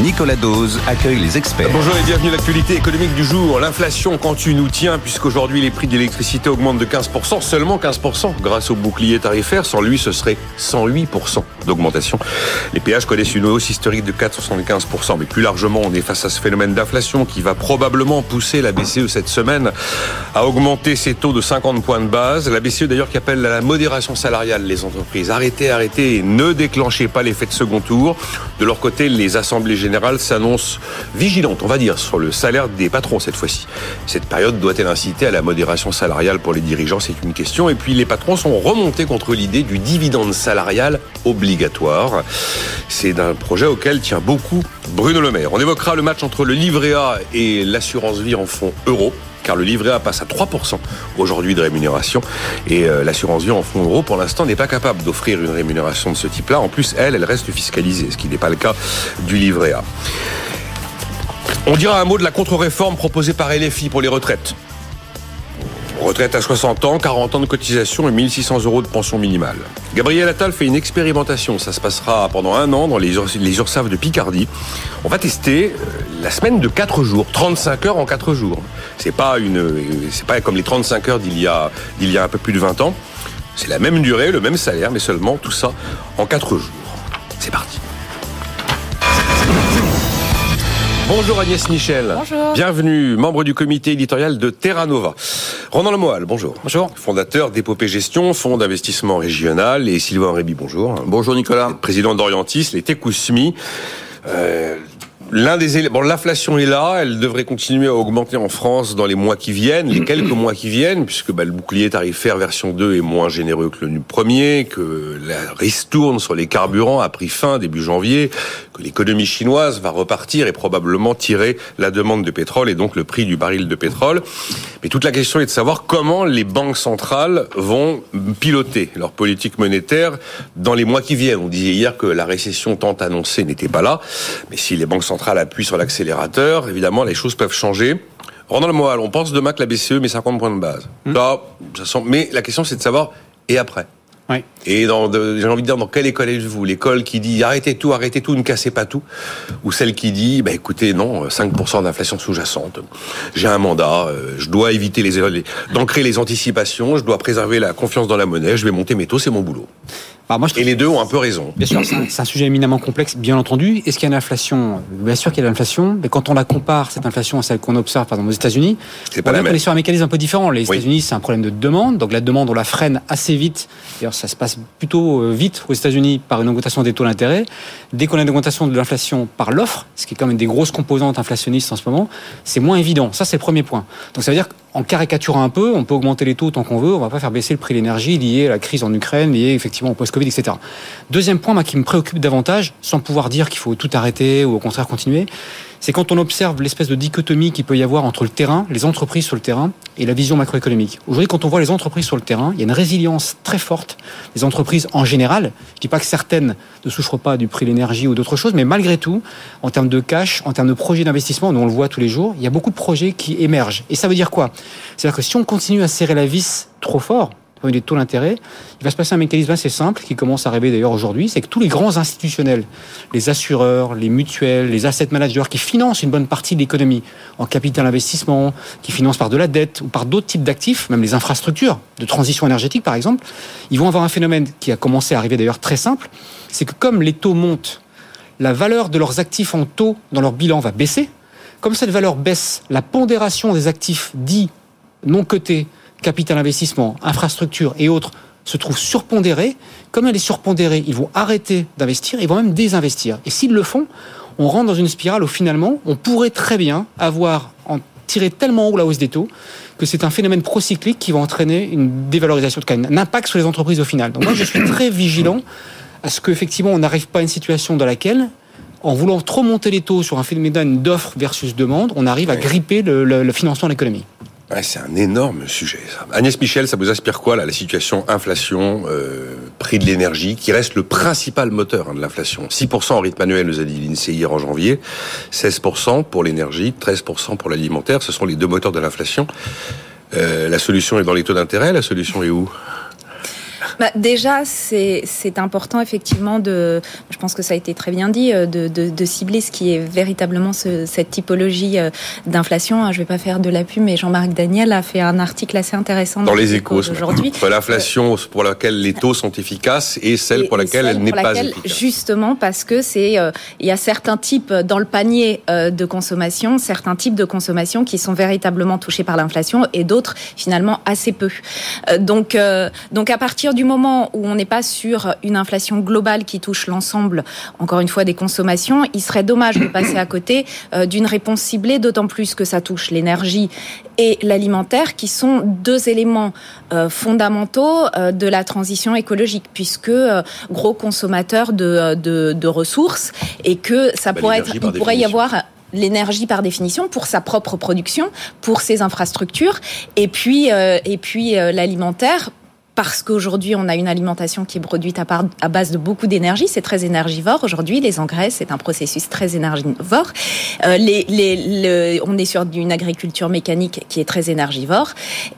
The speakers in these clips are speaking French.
Nicolas Dose accueille les experts. Bonjour et bienvenue à l'actualité économique du jour. L'inflation continue nous tient puisqu'aujourd'hui les prix de l'électricité augmentent de 15%, seulement 15% grâce au bouclier tarifaire. Sans lui, ce serait 108% d'augmentation. Les péages connaissent une hausse historique de 4,75%. Mais plus largement, on est face à ce phénomène d'inflation qui va probablement pousser la BCE cette semaine à augmenter ses taux de 50 points de base. La BCE d'ailleurs qui appelle à la modération salariale les entreprises. Arrêtez, arrêtez ne déclenchez pas l'effet de second tour. De leur côté, les assemblées générale s'annonce vigilante, on va dire, sur le salaire des patrons cette fois-ci. Cette période doit-elle inciter à la modération salariale pour les dirigeants? C'est une question. Et puis les patrons sont remontés contre l'idée du dividende salarial obligatoire. C'est un projet auquel tient beaucoup Bruno Le Maire. On évoquera le match entre le livret A et l'assurance vie en fonds euro car le livret A passe à 3% aujourd'hui de rémunération et euh, l'assurance vie en fonds euros pour l'instant n'est pas capable d'offrir une rémunération de ce type-là. En plus, elle, elle reste fiscalisée, ce qui n'est pas le cas du livret A. On dira un mot de la contre-réforme proposée par LFI pour les retraites. Retraite à 60 ans, 40 ans de cotisation et 1600 euros de pension minimale. Gabriel Attal fait une expérimentation. Ça se passera pendant un an dans les, les URSAF de Picardie. On va tester euh, la semaine de 4 jours, 35 heures en 4 jours. C'est pas une, c'est pas comme les 35 heures d'il y a, d'il y a un peu plus de 20 ans. C'est la même durée, le même salaire, mais seulement tout ça en 4 jours. C'est parti. Bonjour Agnès Michel. Bonjour. Bienvenue, membre du comité éditorial de Terra Nova. Ronan Lemoal, bonjour. Bonjour. Fondateur d'Épopée Gestion, fonds d'investissement régional. Et Sylvain Réby, bonjour. Bonjour Nicolas. Président d'Orientis, les Tekousmi. Euh, L'un des éléments, bon, l'inflation est là, elle devrait continuer à augmenter en France dans les mois qui viennent, les quelques mois qui viennent, puisque bah, le bouclier tarifaire version 2 est moins généreux que le premier, que la ristourne sur les carburants a pris fin début janvier, que l'économie chinoise va repartir et probablement tirer la demande de pétrole et donc le prix du baril de pétrole. Mais toute la question est de savoir comment les banques centrales vont piloter leur politique monétaire dans les mois qui viennent. On disait hier que la récession tant annoncée n'était pas là, mais si les banques centrales appuie sur l'accélérateur, évidemment, les choses peuvent changer. Rendant le moral, on pense demain que la BCE met 50 points de base. Hmm. ça Mais la question, c'est de savoir, et après oui. Et j'ai envie de dire, dans quelle école êtes-vous? L'école qui dit arrêtez tout, arrêtez tout, ne cassez pas tout? Ou celle qui dit, bah, écoutez, non, 5% d'inflation sous-jacente, j'ai un mandat, euh, je dois éviter les, d'ancrer les anticipations, je dois préserver la confiance dans la monnaie, je vais monter mes taux, c'est mon boulot. Moi, et les deux ont un peu raison. Bien sûr, c'est un, sujet éminemment complexe, bien entendu. Est-ce qu'il y a une inflation? Bien sûr qu'il y a de l'inflation, mais quand on la compare, cette inflation, à celle qu'on observe par exemple aux États-Unis, la on est sur un mécanisme un peu différent. Les États-Unis, c'est un problème de demande, donc la demande, on la freine assez vite. D'ailleurs, ça se passe plutôt euh, vite aux États-Unis par une augmentation des taux d'intérêt. Dès qu'on a une augmentation de l'inflation par l'offre, ce qui est quand même une des grosses composantes inflationnistes en ce moment, c'est moins évident. Ça, c'est le premier point. Donc ça veut dire qu'en caricaturant un peu, on peut augmenter les taux tant qu'on veut, on va pas faire baisser le prix de l'énergie lié à la crise en Ukraine, lié effectivement au post-Covid, etc. Deuxième point, moi, qui me préoccupe davantage, sans pouvoir dire qu'il faut tout arrêter ou au contraire continuer, c'est quand on observe l'espèce de dichotomie qu'il peut y avoir entre le terrain, les entreprises sur le terrain, et la vision macroéconomique. Aujourd'hui, quand on voit les entreprises sur le terrain, il y a une résilience très forte des entreprises en général. Je dis pas que certaines ne souffrent pas du prix de l'énergie ou d'autres choses, mais malgré tout, en termes de cash, en termes de projets d'investissement, nous on le voit tous les jours, il y a beaucoup de projets qui émergent. Et ça veut dire quoi? C'est-à-dire que si on continue à serrer la vis trop fort, des taux d'intérêt, il va se passer un mécanisme assez simple qui commence à rêver d'ailleurs aujourd'hui, c'est que tous les grands institutionnels, les assureurs, les mutuelles, les asset managers qui financent une bonne partie de l'économie en capital investissement, qui financent par de la dette ou par d'autres types d'actifs, même les infrastructures de transition énergétique par exemple, ils vont avoir un phénomène qui a commencé à arriver d'ailleurs très simple, c'est que comme les taux montent, la valeur de leurs actifs en taux dans leur bilan va baisser. Comme cette valeur baisse, la pondération des actifs dits non cotés capital investissement, infrastructure et autres se trouvent surpondérés, comme elle est surpondérée, ils vont arrêter d'investir, ils vont même désinvestir. Et s'ils le font, on rentre dans une spirale où finalement, on pourrait très bien avoir en tiré tellement haut la hausse des taux que c'est un phénomène procyclique qui va entraîner une dévalorisation, de un impact sur les entreprises au final. Donc moi, je suis très vigilant à ce qu'effectivement, on n'arrive pas à une situation dans laquelle en voulant trop monter les taux sur un phénomène d'offre versus demande, on arrive à gripper le, financement de l'économie. C'est un énorme sujet. Agnès Michel, ça vous inspire quoi là, la situation inflation, euh, prix de l'énergie, qui reste le principal moteur hein, de l'inflation? 6% en rythme annuel, nous a dit l'INSEE hier en janvier, 16% pour l'énergie, 13% pour l'alimentaire. Ce sont les deux moteurs de l'inflation. Euh, la solution est dans les taux d'intérêt, la solution est où? Bah, Déjà, c'est important effectivement de, je pense que ça a été très bien dit, euh, de, de, de cibler ce qui est véritablement ce, cette typologie euh, d'inflation. Je vais pas faire de la pub, mais Jean-Marc Daniel a fait un article assez intéressant dans, les échos aujourd'hui. L'inflation pour laquelle les taux sont efficaces et celle pour laquelle elle n'est pas efficace. Justement parce que c'est, euh, il y a certains types dans le panier de consommation, certains types de consommation qui sont véritablement touchés par l'inflation et d'autres finalement assez peu. donc, donc à partir du moment où on n'est pas sur une inflation globale qui touche l'ensemble, encore une fois, des consommations, il serait dommage de passer à côté euh, d'une réponse ciblée, d'autant plus que ça touche l'énergie et l'alimentaire, qui sont deux éléments euh, fondamentaux euh, de la transition écologique, puisque gros consommateurs de, de, ressources, et que ça bah, pourrait être, il pourrait y avoir l'énergie par définition pour sa propre production, pour ses infrastructures, et puis et puis l'alimentaire parce qu'aujourd'hui, on a une alimentation qui est produite à, part, à base de beaucoup d'énergie. C'est très énergivore. Aujourd'hui, les engrais, c'est un processus très énergivore. Euh, les, les, on est sur une agriculture mécanique qui est très énergivore.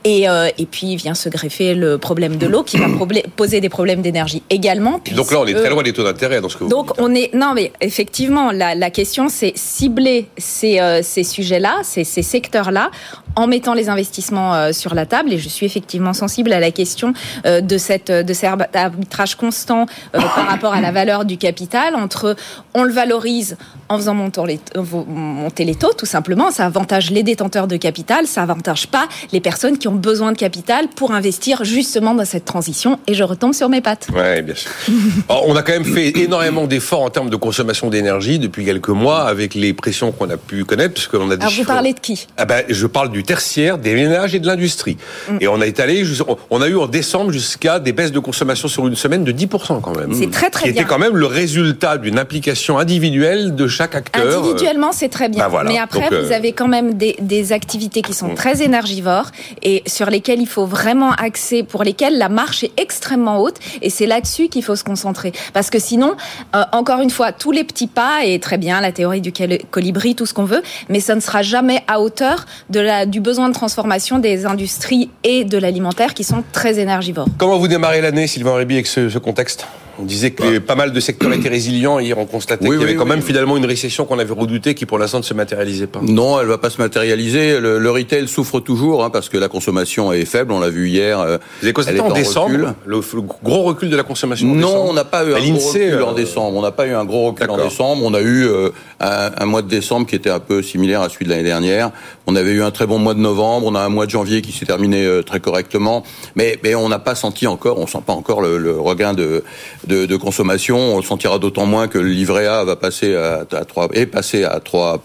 Et, euh, et puis, vient se greffer le problème de l'eau qui va poser des problèmes d'énergie également. Donc là, on est très loin des taux d'intérêt dans ce que vous Donc, on est... Non, mais effectivement, la, la question, c'est cibler ces, euh, ces sujets-là, ces, ces secteurs-là, en mettant les investissements euh, sur la table. Et je suis effectivement sensible à la question de cette de cet arbitrage constant euh, par rapport à la valeur du capital entre on le valorise en faisant monter les, monter les taux tout simplement ça avantage les détenteurs de capital ça avantage pas les personnes qui ont besoin de capital pour investir justement dans cette transition et je retombe sur mes pattes. Ouais, bien sûr. on a quand même fait énormément d'efforts en termes de consommation d'énergie depuis quelques mois avec les pressions qu'on a pu connaître parce qu'on a des Alors vous parlez de qui? Ah ben, je parle du tertiaire, des ménages et de l'industrie. Mm. Et on a étalé, on a eu en décembre jusqu'à des baisses de consommation sur une semaine de 10% quand même. C'est très très qui était quand même le résultat d'une implication individuelle de chaque acteur. Individuellement, c'est très bien. Bah Mais après, vous euh, avez quand même des, des activités qui sont mm. très énergivores et sur lesquelles il faut vraiment axer, pour lesquelles la marche est extrêmement haute. Et c'est là-dessus qu'il faut se concentrer. Parce que sinon, euh, encore une fois, tous les petits pas, et très bien, la théorie du colibri, tout ce qu'on veut, mais ça ne sera jamais à hauteur de la, du besoin de transformation des industries et de l'alimentaire qui sont très énergivores. Comment vous démarrez l'année, Sylvain Réby, avec ce, ce contexte? On disait que pas mal de secteurs étaient résilients. Hier, on constatait qu'il y avait quand même finalement une récession qu'on avait redoutée qui, pour l'instant, ne se matérialisait pas. Non, elle va pas se matérialiser. Le, retail souffre toujours hein, parce que la consommation est faible. On l'a vu hier. Euh, Vous avez constaté en, décembre le, gros recul de la consommation Non, on n'a pas eu un gros recul en euh, décembre. On n'a pas eu un gros recul en décembre. On a eu euh, un, mois de décembre qui était un peu similaire à celui de l'année dernière. On avait eu un très bon mois de novembre. On a un mois de janvier qui s'est terminé très correctement. Mais, mais on n'a pas senti encore, on sent pas encore le regain de, de, de consommation on sentira d'autant moins que le livret A va passer à, 3 est passé à 3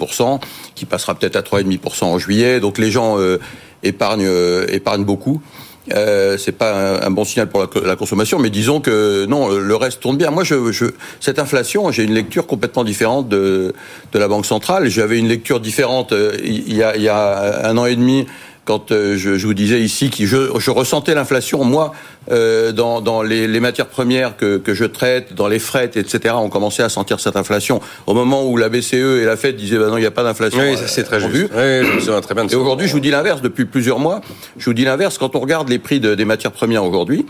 qui passera peut-être à 3,5% en juillet. Donc les gens euh, épargnent euh, épargnent beaucoup. Euh, c'est pas un, bon signal pour la, consommation, mais disons que non, le reste tourne bien. Moi, je, je cette inflation, j'ai une lecture complètement différente de, de la Banque centrale. J'avais une lecture différente euh, il y, a, il y a un an et demi quand euh, je, je, vous disais ici que je, je ressentais l'inflation, moi, euh, dans, dans les, les, matières premières que, que, je traite, dans les frettes, etc., on commençait à sentir cette inflation. Au moment où la BCE et la Fed disaient, bah non, il n'y a pas d'inflation. Oui, c'est très juste. Oui, je très bien et aujourd'hui, je vous dis l'inverse, depuis plusieurs mois, je vous dis l'inverse, quand on regarde les prix de, des matières premières aujourd'hui,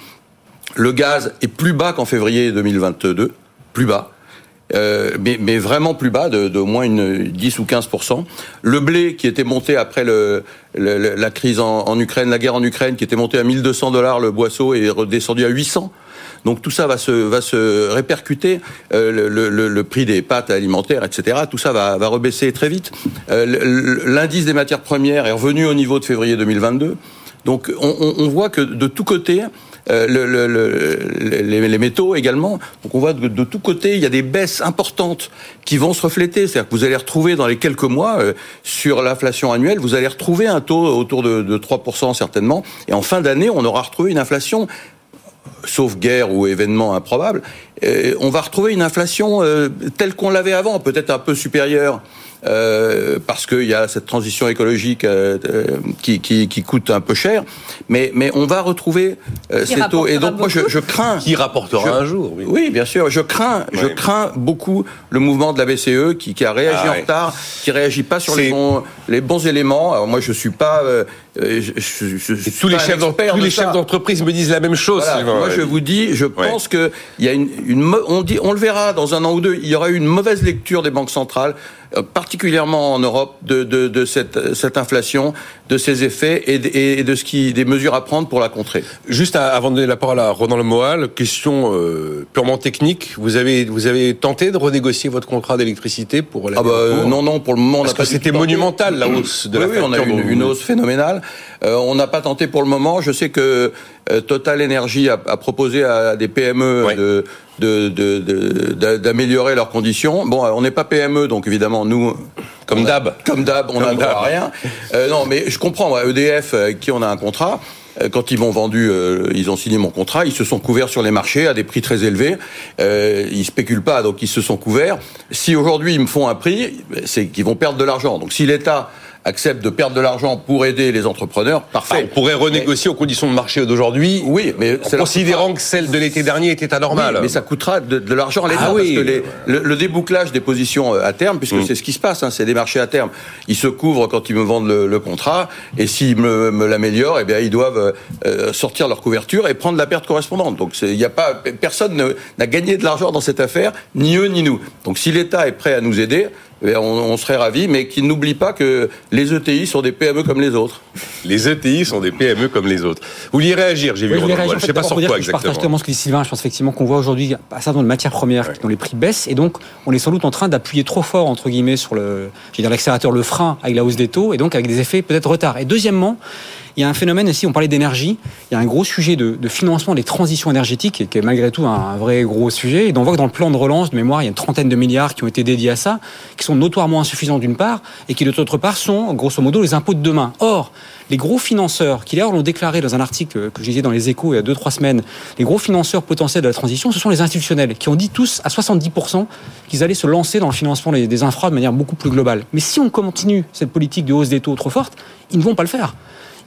le gaz est plus bas qu'en février 2022, plus bas. Euh, mais, mais, vraiment plus bas, de, de, moins une 10 ou 15% Le blé qui était monté après le, la crise en, en, Ukraine, la guerre en Ukraine, qui était monté à 1200 dollars le boisseau est redescendu à 800. Donc tout ça va se va se répercuter euh, le, le, le, prix des pâtes alimentaires, etc. Tout ça va, va rebaisser très vite. Euh, L'indice des matières premières est revenu au niveau de février 2022. Donc on, on, voit que de tous côtés, euh, le, les, métaux également. Donc on voit de, de tous côtés, il y a des baisses importantes qui vont se refléter. C'est-à-dire que vous allez retrouver dans les quelques mois, euh, sur l'inflation annuelle, vous allez retrouver un taux autour de, de 3% certainement. Et en fin d'année, on aura retrouvé une inflation sauf guerre ou événement improbable, on va retrouver une inflation telle qu'on l'avait avant, peut-être un peu supérieure euh, parce qu'il y a cette transition écologique euh, euh, qui, qui, qui, coûte un peu cher. Mais, mais on va retrouver ces taux. Et donc moi, je, je, crains... Qui rapportera un jour. Oui. oui. bien sûr. Je crains, je crains beaucoup le mouvement de la BCE qui, qui a réagi ah en retard, qui réagit pas sur les bons, les bons éléments. Alors moi, je suis pas... Je, je, tous les chefs tous les chefs d'entreprise me disent la même chose. moi, je vous dis, je pense que il y a une, une, on dit, on le verra dans un an ou deux. Il y aura eu une mauvaise lecture des banques centrales euh, particulièrement en Europe, de, de, de cette, cette, inflation, de ses effets et de, et de, ce qui, des mesures à prendre pour la contrer. Juste avant de donner la parole à Ronan Lemoal, question euh, purement technique. Vous avez, vous avez tenté de renégocier votre contrat d'électricité pour la ah bah, Non, non, pour le moment, Parce que c'était monumental la hausse de oui, la oui, on a une, une hausse phénoménale. Euh, on n'a pas tenté pour le moment. Je sais que euh, Total Energy a, a, proposé à des PME de d'améliorer leurs conditions. Bon, on n'est pas PME, donc évidemment, nous... Comme d'hab. Comme d'hab, on n'a rien. Euh, non, mais je comprends, EDF, avec qui on a un contrat, euh, quand ils m'ont vendu, euh, ils ont signé mon contrat, ils se sont couverts sur les marchés à des prix très élevés. Euh, ils spéculent pas, donc ils se sont couverts. Si aujourd'hui ils me font un prix, c'est qu'ils vont perdre de l'argent. Donc si l'État accepte de perdre de l'argent pour aider les entrepreneurs, parfait. on pourrait renégocier aux conditions de marché d'aujourd'hui. Oui, mais en considérant que celle de l'été dernier était anormale. Oui, mais ça coûtera de, de l'argent à l'État ah, oui. le, débouclage des positions euh, à terme, puisque mm. c'est ce qui se passe, hein, c'est des marchés à terme. Ils se couvrent quand ils me vendent le, le contrat, et s'ils me, me l'améliorent, eh bien ils doivent euh, sortir leur couverture et prendre la perte correspondante. Donc il n'y a pas personne n'a gagné de l'argent dans cette affaire, ni eux ni nous. Donc si l'État est prêt à nous aider, eh on, serait ravis, mais qu'ils n'oublient pas que les ETI sont des PME comme les autres. Les ETI sont des PME comme les autres. Vous vouliez réagir, j'ai vu. Oui, je ne sais pas sur quoi exactement. Je partage totalement ce que dit Sylvain. Je pense effectivement qu'on voit aujourd'hui un certain nombre de matières premières dont les prix baissent, et donc on est sans doute en train d'appuyer trop fort entre guillemets sur le, l'accélérateur, le frein avec la hausse des taux, et donc avec des effets peut-être retard. Et deuxièmement, il y a un phénomène ici, on parlait d'énergie, il y a un gros sujet de, financement des transitions énergétiques, qui est malgré tout un, vrai gros sujet. Et on voit que dans le plan de relance de mémoire, il y a une trentaine de milliards qui ont été dédiés à ça, qui sont notoirement insuffisants d'une part, et qui d'autre part sont, grosso modo, les impôts de demain. Or, les gros financeurs, qui d'ailleurs l'ont déclaré dans un article que j'ai dit dans les échos il y a 2-3 semaines, les gros financeurs potentiels de la transition, ce sont les institutionnels, qui ont dit tous à 70% qu'ils allaient se lancer dans le financement des infras de manière beaucoup plus globale. Mais si on continue cette politique de hausse des taux trop forte, ils ne vont pas le faire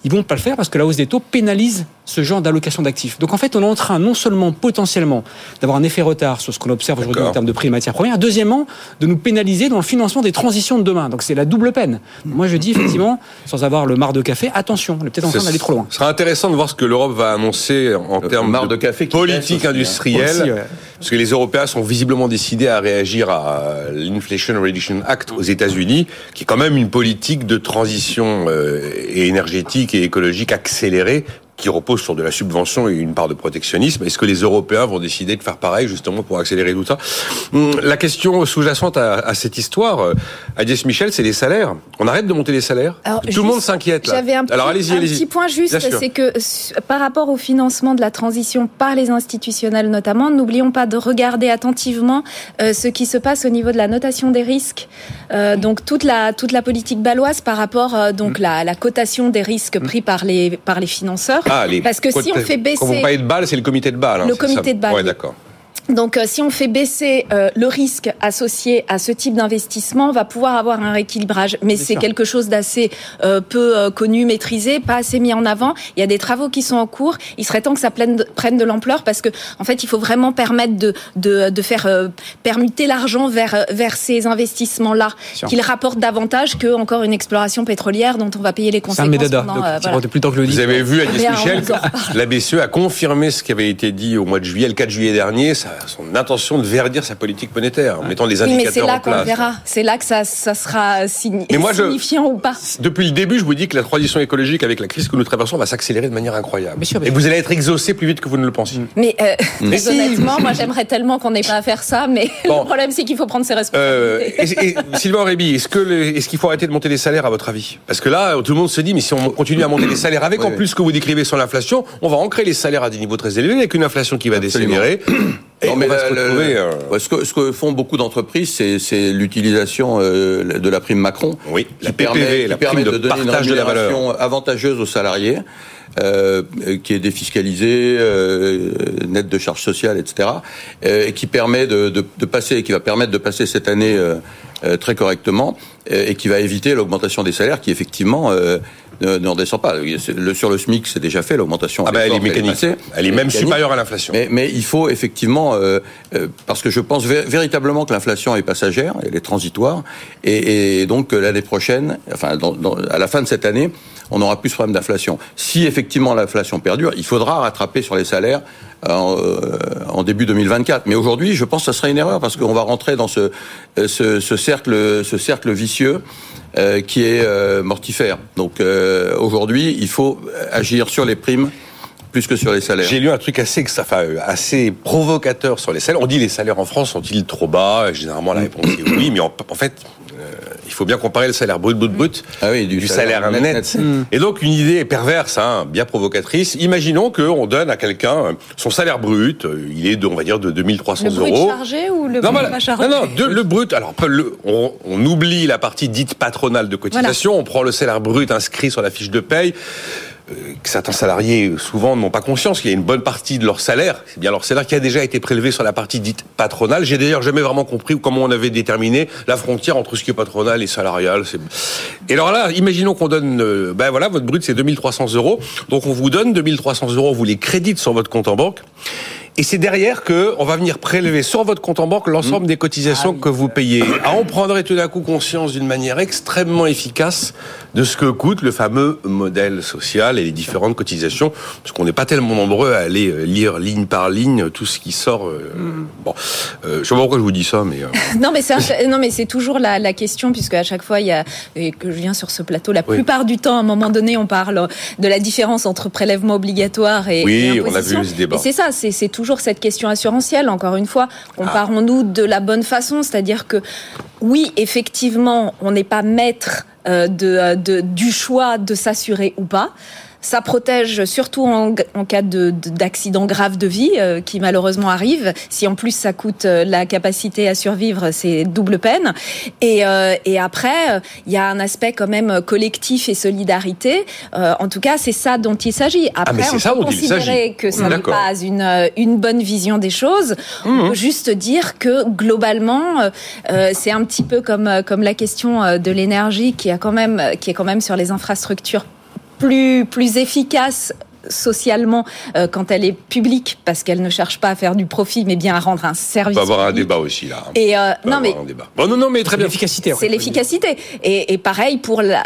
ils vont pas le faire parce que la hausse des taux pénalise ce genre d'allocation d'actifs. Donc en fait, on est en train non seulement potentiellement d'avoir un effet retard sur ce qu'on observe aujourd'hui en termes de prix de matières premières, deuxièmement, de nous pénaliser dans le financement des transitions de demain. Donc c'est la double peine. Moi je dis effectivement, sans avoir le mar de café, attention, on est peut-être en train d'aller trop loin. Ce sera intéressant de voir ce que l'Europe va annoncer en termes de, café politique hein. industrielle. Parce que les Européens sont visiblement décidés à réagir à l'Inflation Reduction Act aux États-Unis, qui est quand même une politique de transition euh, énergétique et écologique accélérée qui repose sur de la subvention et une part de protectionnisme. Est-ce que les Européens vont décider de faire pareil justement pour accélérer tout ça hum, La question sous-jacente à, cette histoire, euh, Agnès Michel, c'est les salaires. On arrête de monter les salaires Tout le monde s'inquiète là. Un Alors allez-y, allez-y. Un petit point juste, c'est que par rapport au financement de la transition par les institutionnels notamment, n'oublions pas de regarder attentivement euh, ce qui se passe au niveau de la notation des risques. Euh, donc toute la toute la politique baloise par rapport donc hum. la, la cotation des risques pris par les par les financeurs. Ah, Parce que si on fait baisser... Quand vous parlez de Bâle, c'est le comité de Bâle. Hein, le comité de Bâle. Ouais, d'accord. Donc, euh, si on fait baisser euh, le risque associé à ce type d'investissement, on va pouvoir avoir un rééquilibrage. Mais c'est quelque chose d'assez euh, peu connu, maîtrisé, pas assez mis en avant. Il y a des travaux qui sont en cours. Il serait temps que ça prenne de, prenne de l'ampleur parce que, en fait, il faut vraiment permettre de, de, de faire permuter l'argent vers, vers ces investissements-là, qu'ils rapportent davantage que encore une exploration pétrolière dont on va payer les conséquences. Pendant, voilà. plus que le Vous avez vu, Agnès Michel, la BCE a confirmé ce qui avait été dit au mois de juillet, le 4 juillet dernier. Ça son intention de verdir sa politique monétaire en mettant des indicateurs oui, mais c'est là qu'on verra. C'est là que ça, ça sera signifiant ou pas. Depuis le début, je vous dis que la transition écologique avec la crise que nous traversons va s'accélérer de manière incroyable. Et vous allez être exaucé plus vite que vous ne le pensiez. Mais, euh, honnêtement, moi j'aimerais tellement qu'on n'ait pas à faire ça, mais le problème c'est qu'il faut prendre ses responsabilités. Euh, Sylvain Réby, est-ce que est-ce qu'il faut arrêter de monter les salaires à votre avis? Parce que là, tout le monde se dit, mais si on continue à monter les salaires avec en plus ce que vous décrivez sur l'inflation, on va ancrer les salaires à des niveaux très élevés avec une inflation qui va décélérer. Non, mais euh, ce, que, ce, que, font beaucoup d'entreprises, c'est l'utilisation euh, de la prime Macron, oui, qui la permet, qui permet de, donner une rémunération avantageuse aux salariés. Euh, qui est défiscalisé, euh, net de charges sociales, etc., euh, et qui permet de, de, de, passer, qui va permettre de passer cette année euh, très correctement, et qui va éviter l'augmentation des salaires, qui effectivement ne, ne redescend pas. Le, sur le SMIC, c'est déjà fait l'augmentation. Ah ben elle est mécanique. Elle, est même supérieure à l'inflation. Mais, mais, il faut effectivement, euh, parce que je pense véritablement que l'inflation est passagère, elle est transitoire, et, et donc l'année prochaine, enfin dans, dans, à la fin de cette année, on n'aura plus ce problème d'inflation. Si effectivement l'inflation perdure, il faudra rattraper sur les salaires en, euh, en début 2024. Mais aujourd'hui, je pense que ce serait une erreur parce qu'on va rentrer dans ce, ce, cercle, ce cercle vicieux euh, qui est euh, mortifère. Donc euh, aujourd'hui, il faut agir sur les primes plus que sur les salaires. J'ai lu un truc assez, assez provocateur sur les salaires. On dit les salaires en France sont-ils trop bas? Généralement, la réponse est oui, mais en fait, il faut bien comparer le salaire brut, brut, brut ah oui, du, salaire, net. Et donc une idée perverse, hein, bien provocatrice. Imaginons qu'on donne à quelqu'un euh, son salaire brut, euh, il est de, on va dire de 2300 le euros. Le brut chargé ou le non, brut pas chargé Non, non, le brut. Alors on, on, oublie la partie dite patronale de cotisation. On prend le salaire brut inscrit sur la fiche de paye que certains salariés souvent n'ont pas conscience qu'il y a une bonne partie de leur salaire, c'est bien leur salaire qui a déjà été prélevé sur la partie dite patronale. J'ai d'ailleurs jamais vraiment compris comment on avait déterminé la frontière entre ce qui est patronal et salarial. Et alors là, imaginons qu'on donne, ben voilà, votre brut c'est 2300 euros, donc on vous donne 2300 euros, vous les crédite sur votre compte en banque. Et c'est derrière que on va venir prélever sur votre compte en banque l'ensemble des cotisations que vous payez. Ah, on prendrait tout d'un coup conscience d'une manière extrêmement efficace de ce que coûte le fameux modèle social et les différentes cotisations, parce qu'on n'est pas tellement nombreux à aller euh, lire ligne par ligne tout ce qui sort. Euh, mm. Bon, euh, je sais pas pourquoi je vous dis ça, mais non, mais c'est non, mais c'est toujours la, la, question puisque à chaque fois il y a et que je viens sur ce plateau, la plupart du temps, à un moment donné, on parle de la différence entre prélèvement obligatoire et oui, on a vu ce débat. Et c'est ça, c'est toujours cette question assurantielle. Encore une fois, comparons-nous ah. de la bonne façon, c'est-à-dire que oui, effectivement, on n'est pas maître euh, de, de, du choix de s'assurer ou pas. Ça protège surtout en, en cas d'accident grave de vie euh, qui malheureusement arrive. Si en plus ça coûte euh, la capacité à survivre, c'est double peine. Et, euh, et après, il y a un aspect quand même collectif et solidarité. en tout cas, c'est ça dont il s'agit. Ah, après, on peut considérer que ça n'est pas une, une bonne vision des choses. On mmh. peut juste dire que globalement, c'est un petit peu comme, comme la question de l'énergie qui, a quand même, qui est quand même sur les infrastructures plus, plus efficace socialement euh, quand elle est publique parce qu'elle ne cherche pas à faire du profit mais bien à rendre un service. On va avoir un débat aussi là. Et euh, non mais bon, non non mais très bien l'efficacité. C'est l'efficacité et, et, pareil pour la,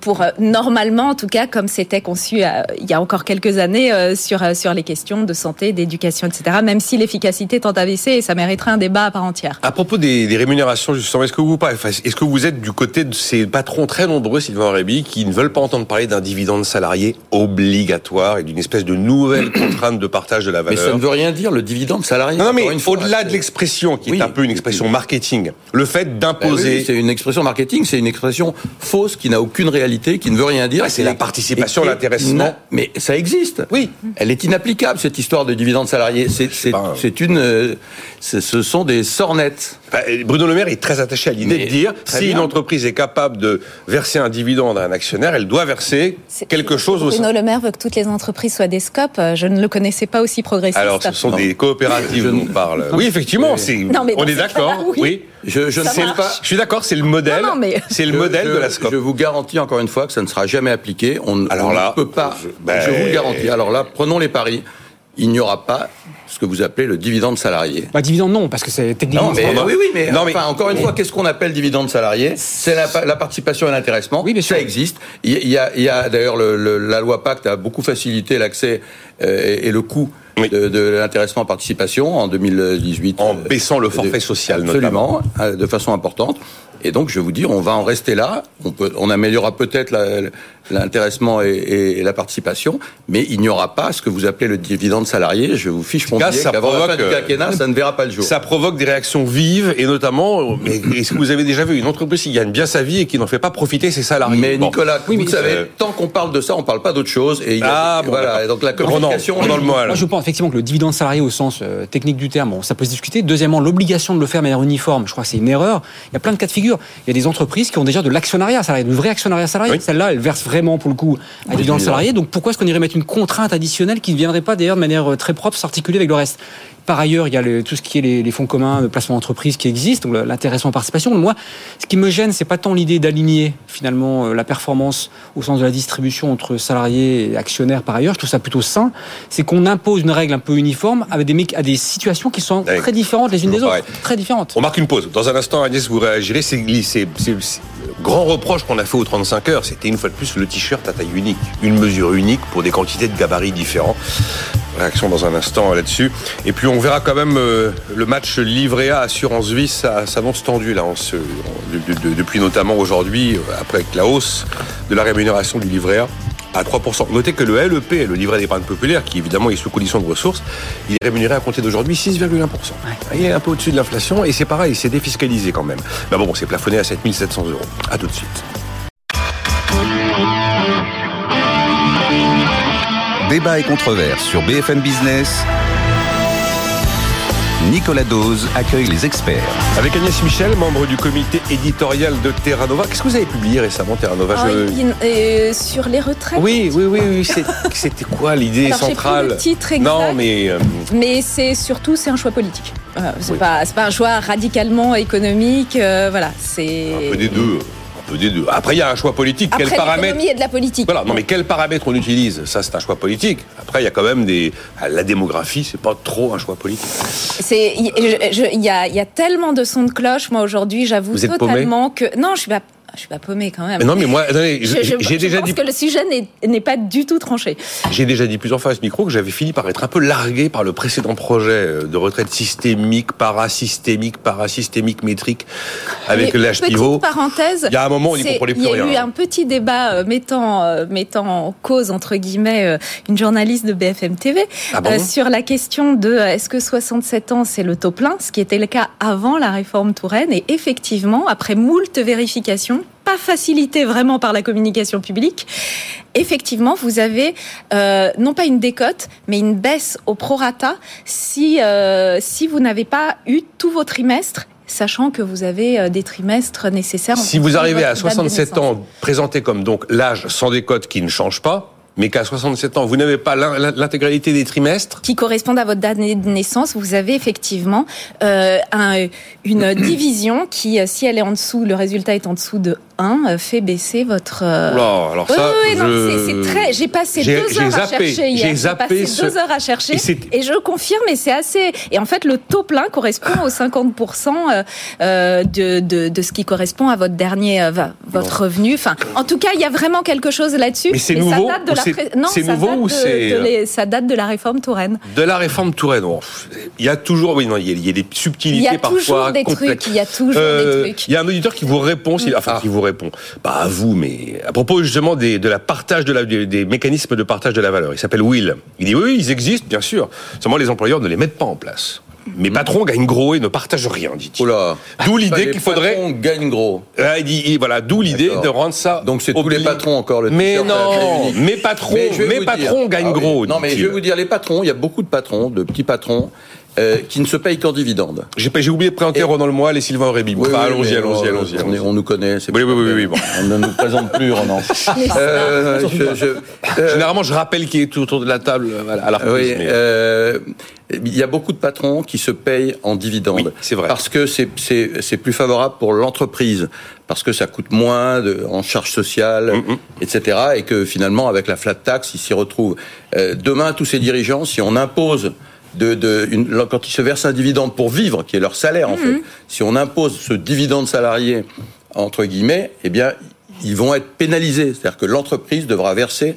pour euh, normalement en tout cas comme c'était conçu euh, il y a encore quelques années euh, sur sur les questions de santé, d'éducation etc. Même si l'efficacité est en AVC et ça mériterait un débat à part entière. À propos des, des rémunérations justement est-ce que vous est-ce que vous êtes du côté de ces patrons très nombreux Sylvain Réby qui ne veulent pas entendre parler d'un dividende salarié obligatoire? Et d'une espèce de nouvelle contrainte de partage de la valeur. Mais ça ne veut rien dire le dividende salarié. Non, mais au-delà de l'expression, qui est un peu une expression marketing, le fait d'imposer. Ben c'est une expression marketing, c'est une expression fausse qui n'a aucune réalité, qui ne veut rien dire. c'est la participation, l'intéressement. Mais ça existe. Oui. Elle est inapplicable cette histoire de dividende salarié. C'est une, euh, ce sont des sornettes. Bruno Le Maire est très attaché à l'idée de dire si une entreprise est capable de verser un dividende à un actionnaire, elle doit verser quelque chose aussi. Bruno Le Maire veut que toutes les entreprises soient des scopes. Je ne le connaissais pas aussi progressiste. Alors, ce sont des coopératives dont on parle. Oui, effectivement, c'est. on est d'accord. Oui. Je, je ne sais pas. Je suis d'accord, c'est le modèle. C'est le modèle de la SCOP. Je vous garantis encore une fois que ça ne sera jamais appliqué. On, Alors là, ne peut pas. Je, vous le garantis. Alors là, prenons les paris. Il n'y aura pas ce que vous appelez le dividende salarié. Bah, dividende non, parce que c'est techniquement. Non, mais, oui, oui, mais, non, mais encore une fois, qu'est-ce qu'on appelle dividende salarié? C'est la, participation et l'intéressement. Oui, ça existe. Il y a, il y a d'ailleurs la loi Pacte a beaucoup facilité l'accès euh, et, le coût de, de l'intéressement participation en 2018. En baissant le forfait social, absolument, euh, de façon importante. Et donc, je vais vous dire, on va en rester là. On, peut, on améliorera peut-être l'intéressement et, et, la participation, mais il n'y aura pas ce que vous appelez le dividende salarié. Je vous fiche mon billet qu'avant la fin du quinquennat, ça ne verra pas le jour. Ça provoque des réactions vives, et notamment, est-ce que vous avez déjà vu une entreprise qui gagne bien sa vie et qui n'en fait pas profiter ses salariés? Mais Nicolas, vous savez, tant qu'on parle de ça, on ne parle pas d'autre chose. Et ah, voilà. donc la communication... dans le Moi, je pense effectivement que le dividende salarié au sens euh, technique du terme, bon, ça peut se discuter. Deuxièmement, l'obligation de le faire de manière uniforme, je crois que c'est une erreur. Il y a plein de cas de figure. Il y a des entreprises qui ont déjà de l'actionnariat salarié, du vrai actionnariat salarié. Celle-là, elle verse vraiment pour le coup à oui, le salarié. Donc pourquoi est-ce qu'on irait mettre une contrainte additionnelle qui ne viendrait pas d'ailleurs de manière euh, très propre s'articuler avec le reste? Par ailleurs, il y a tout ce qui est les, fonds communs de placement d'entreprise qui existent, donc l'intéressement participation. Moi, ce qui me gêne, c'est pas tant l'idée d'aligner finalement euh, la performance au sens de la distribution entre salariés et actionnaires par ailleurs. Je trouve ça plutôt sain. C'est qu'on impose une règle un peu uniforme avec des, à des situations qui sont très différentes les unes des autres. Très différentes. On marque une pause. Dans un instant, Agnès, vous réagirez. C'est le grand reproche qu'on a fait aux 35 heures, c'était une fois de plus le t-shirt à taille unique. Une mesure unique pour des quantités de gabarits différents. Réaction dans un instant là-dessus. Et puis on verra quand même euh, le match livret A Assurance Vie, ça s'annonce tendu là, depuis notamment aujourd'hui, euh, après la hausse de la rémunération du livret A à 3%. Notez que le LEP, le livret d'épargne populaire, qui évidemment est sous condition de ressources, il est rémunéré à compter d'aujourd'hui 6,1%. Il est un peu au-dessus de l'inflation et c'est pareil, c'est défiscalisé quand même. Mais bon, c'est plafonné à 7700 euros. À tout de suite. Débat et controverse sur BFM Business. Nicolas Dose accueille les experts. Avec Agnès Michel, membre du comité éditorial de Terra Nova. Qu'est-ce que vous avez publié récemment, Terra Nova ah, euh, Sur les retraites Oui, oui, oui. oui. C'était quoi l'idée centrale le titre exact, Non, mais. Euh, mais c'est surtout c'est un choix politique. c'est pas, pas un choix radicalement économique. Euh, voilà, c'est. Un peu des deux. Après, il y a un choix politique. Après, quel paramètre et de la politique. Voilà. Non, mais quels paramètres on utilise Ça, c'est un choix politique. Après, il y a quand même des. La démographie, c'est pas trop un choix politique. C'est. Il y, a, y a tellement de sons de cloche. Moi, aujourd'hui, j'avoue totalement que. Non, je suis pas je suis pas paumé quand même. non, mais moi, j'ai déjà pense dit. que le sujet n'est pas du tout tranché. J'ai déjà dit plusieurs fois à ce micro que j'avais fini par être un peu largué par le précédent projet euh, de retraite systémique, parasystémique, parasystémique métrique avec l'âge pivot. parenthèse. Il y a un moment on n'y comprenait plus rien. Il y a eu un petit débat euh, mettant, euh, mettant en cause, entre guillemets, une journaliste de BFM TV ah sur la question de est-ce que 67 ans c'est le taux plein, ce qui était le cas avant la réforme Touraine. Et effectivement, après moult vérifications, pas facilité vraiment par la communication publique, effectivement, vous avez euh, non pas une décote, mais une baisse au prorata si, euh, si vous n'avez pas eu tous vos trimestres sachant que vous avez euh, des trimestres nécessaires. Si vous arrivez à 67 ans, présenté comme donc l'âge sans décote qui ne change pas, mais qu'à 67 ans, vous n'avez pas l'intégralité des trimestres Qui correspondent à votre date de naissance, vous avez effectivement euh, un, une division qui, euh, si elle est en dessous, le résultat est en dessous de 1, euh, fait baisser votre... Euh, alors ça, oui, oui, c'est très... J'ai passé deux heures à chercher hier. J'ai passé deux heures à chercher et, je confirme, et c'est assez... Et en fait, le taux plein correspond aux 50% de, de, de, ce qui correspond à votre dernier... votre revenu. Enfin, en tout cas, il y a vraiment quelque chose là-dessus. Mais c'est nouveau ça date de c'est nouveau ou c'est euh, ça date de la réforme Touraine De la réforme Touraine. il y a toujours, oui, non, il y a, des subtilités parfois. Il y a toujours des trucs. Il y a toujours des trucs. Il y a un auditeur qui vous répond, enfin qui vous répond, pas à vous, mais à propos justement des, de la partage de la, des, mécanismes de partage de la valeur. Il s'appelle Will. Il dit oui, ils existent, bien sûr. Seulement les employeurs ne les mettent pas en place. Mes patrons gagnent gros et ne partagent rien, dit-il. D'où l'idée qu'il faudrait. Patrons gagnent gros. Ah, il dit, voilà, d'où l'idée de rendre ça. Donc c'est tous les patrons encore le. Mais non, mes patrons, mes patrons gagnent ah gros. Non, mais je vais vous dire, les patrons, il y a beaucoup de patrons, de petits patrons. Euh, qui ne se payent qu'en dividendes. J'ai oublié de présenter Ronan Le Moal et Sylvain Aurébi. allons-y, allons-y, allons-y. On, nous connaît. Oui, oui, oui, oui, bon. On ne nous présente plus, Ronan. euh, je, je, euh, Généralement, je rappelle qui est autour de la table à la Oui, euh, il y a beaucoup de patrons qui se payent en dividendes. c'est vrai. Parce que c'est plus favorable pour l'entreprise, parce que ça coûte moins de, en charges sociales, mm, mm. etc. Et que finalement, avec la flat tax, ils s'y retrouvent. Euh, demain, tous ces dirigeants, si on impose de, de une, quand ils se versent un dividende pour vivre, qui est leur salaire en mhm. fait, si on impose ce dividende salarié entre guillemets, eh bien, ils vont être pénalisés. C'est-à-dire que l'entreprise devra verser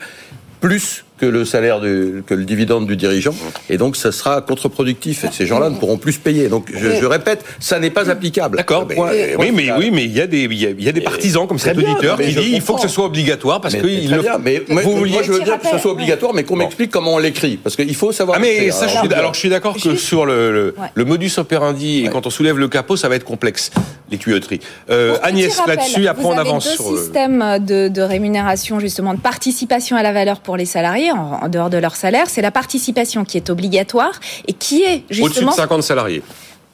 plus que le salaire du, que le dividende du dirigeant et donc ça sera contre-productif et ces gens-là ne pourront plus se payer. Donc je, je répète ça n'est pas applicable. D'accord oui mais oui mais il y a des il y a, des partisans comme cet auditeur qui dit il faut que ce soit obligatoire parce que il le mais moi, vous moi, je veux dire que ce soit obligatoire mais qu'on m'explique comment on l'écrit parce qu'il faut savoir ah mais ça, je suis, alors je suis d'accord que sur le, le, modus operandi et quand on soulève le capot ça va être complexe les tuyauteries. Euh, Agnès là-dessus après on avance sur le système de, de rémunération justement de participation à la valeur pour les salariés en, dehors de leur salaire, c'est la participation qui est obligatoire et qui est justement... Au-dessus de 50 salariés.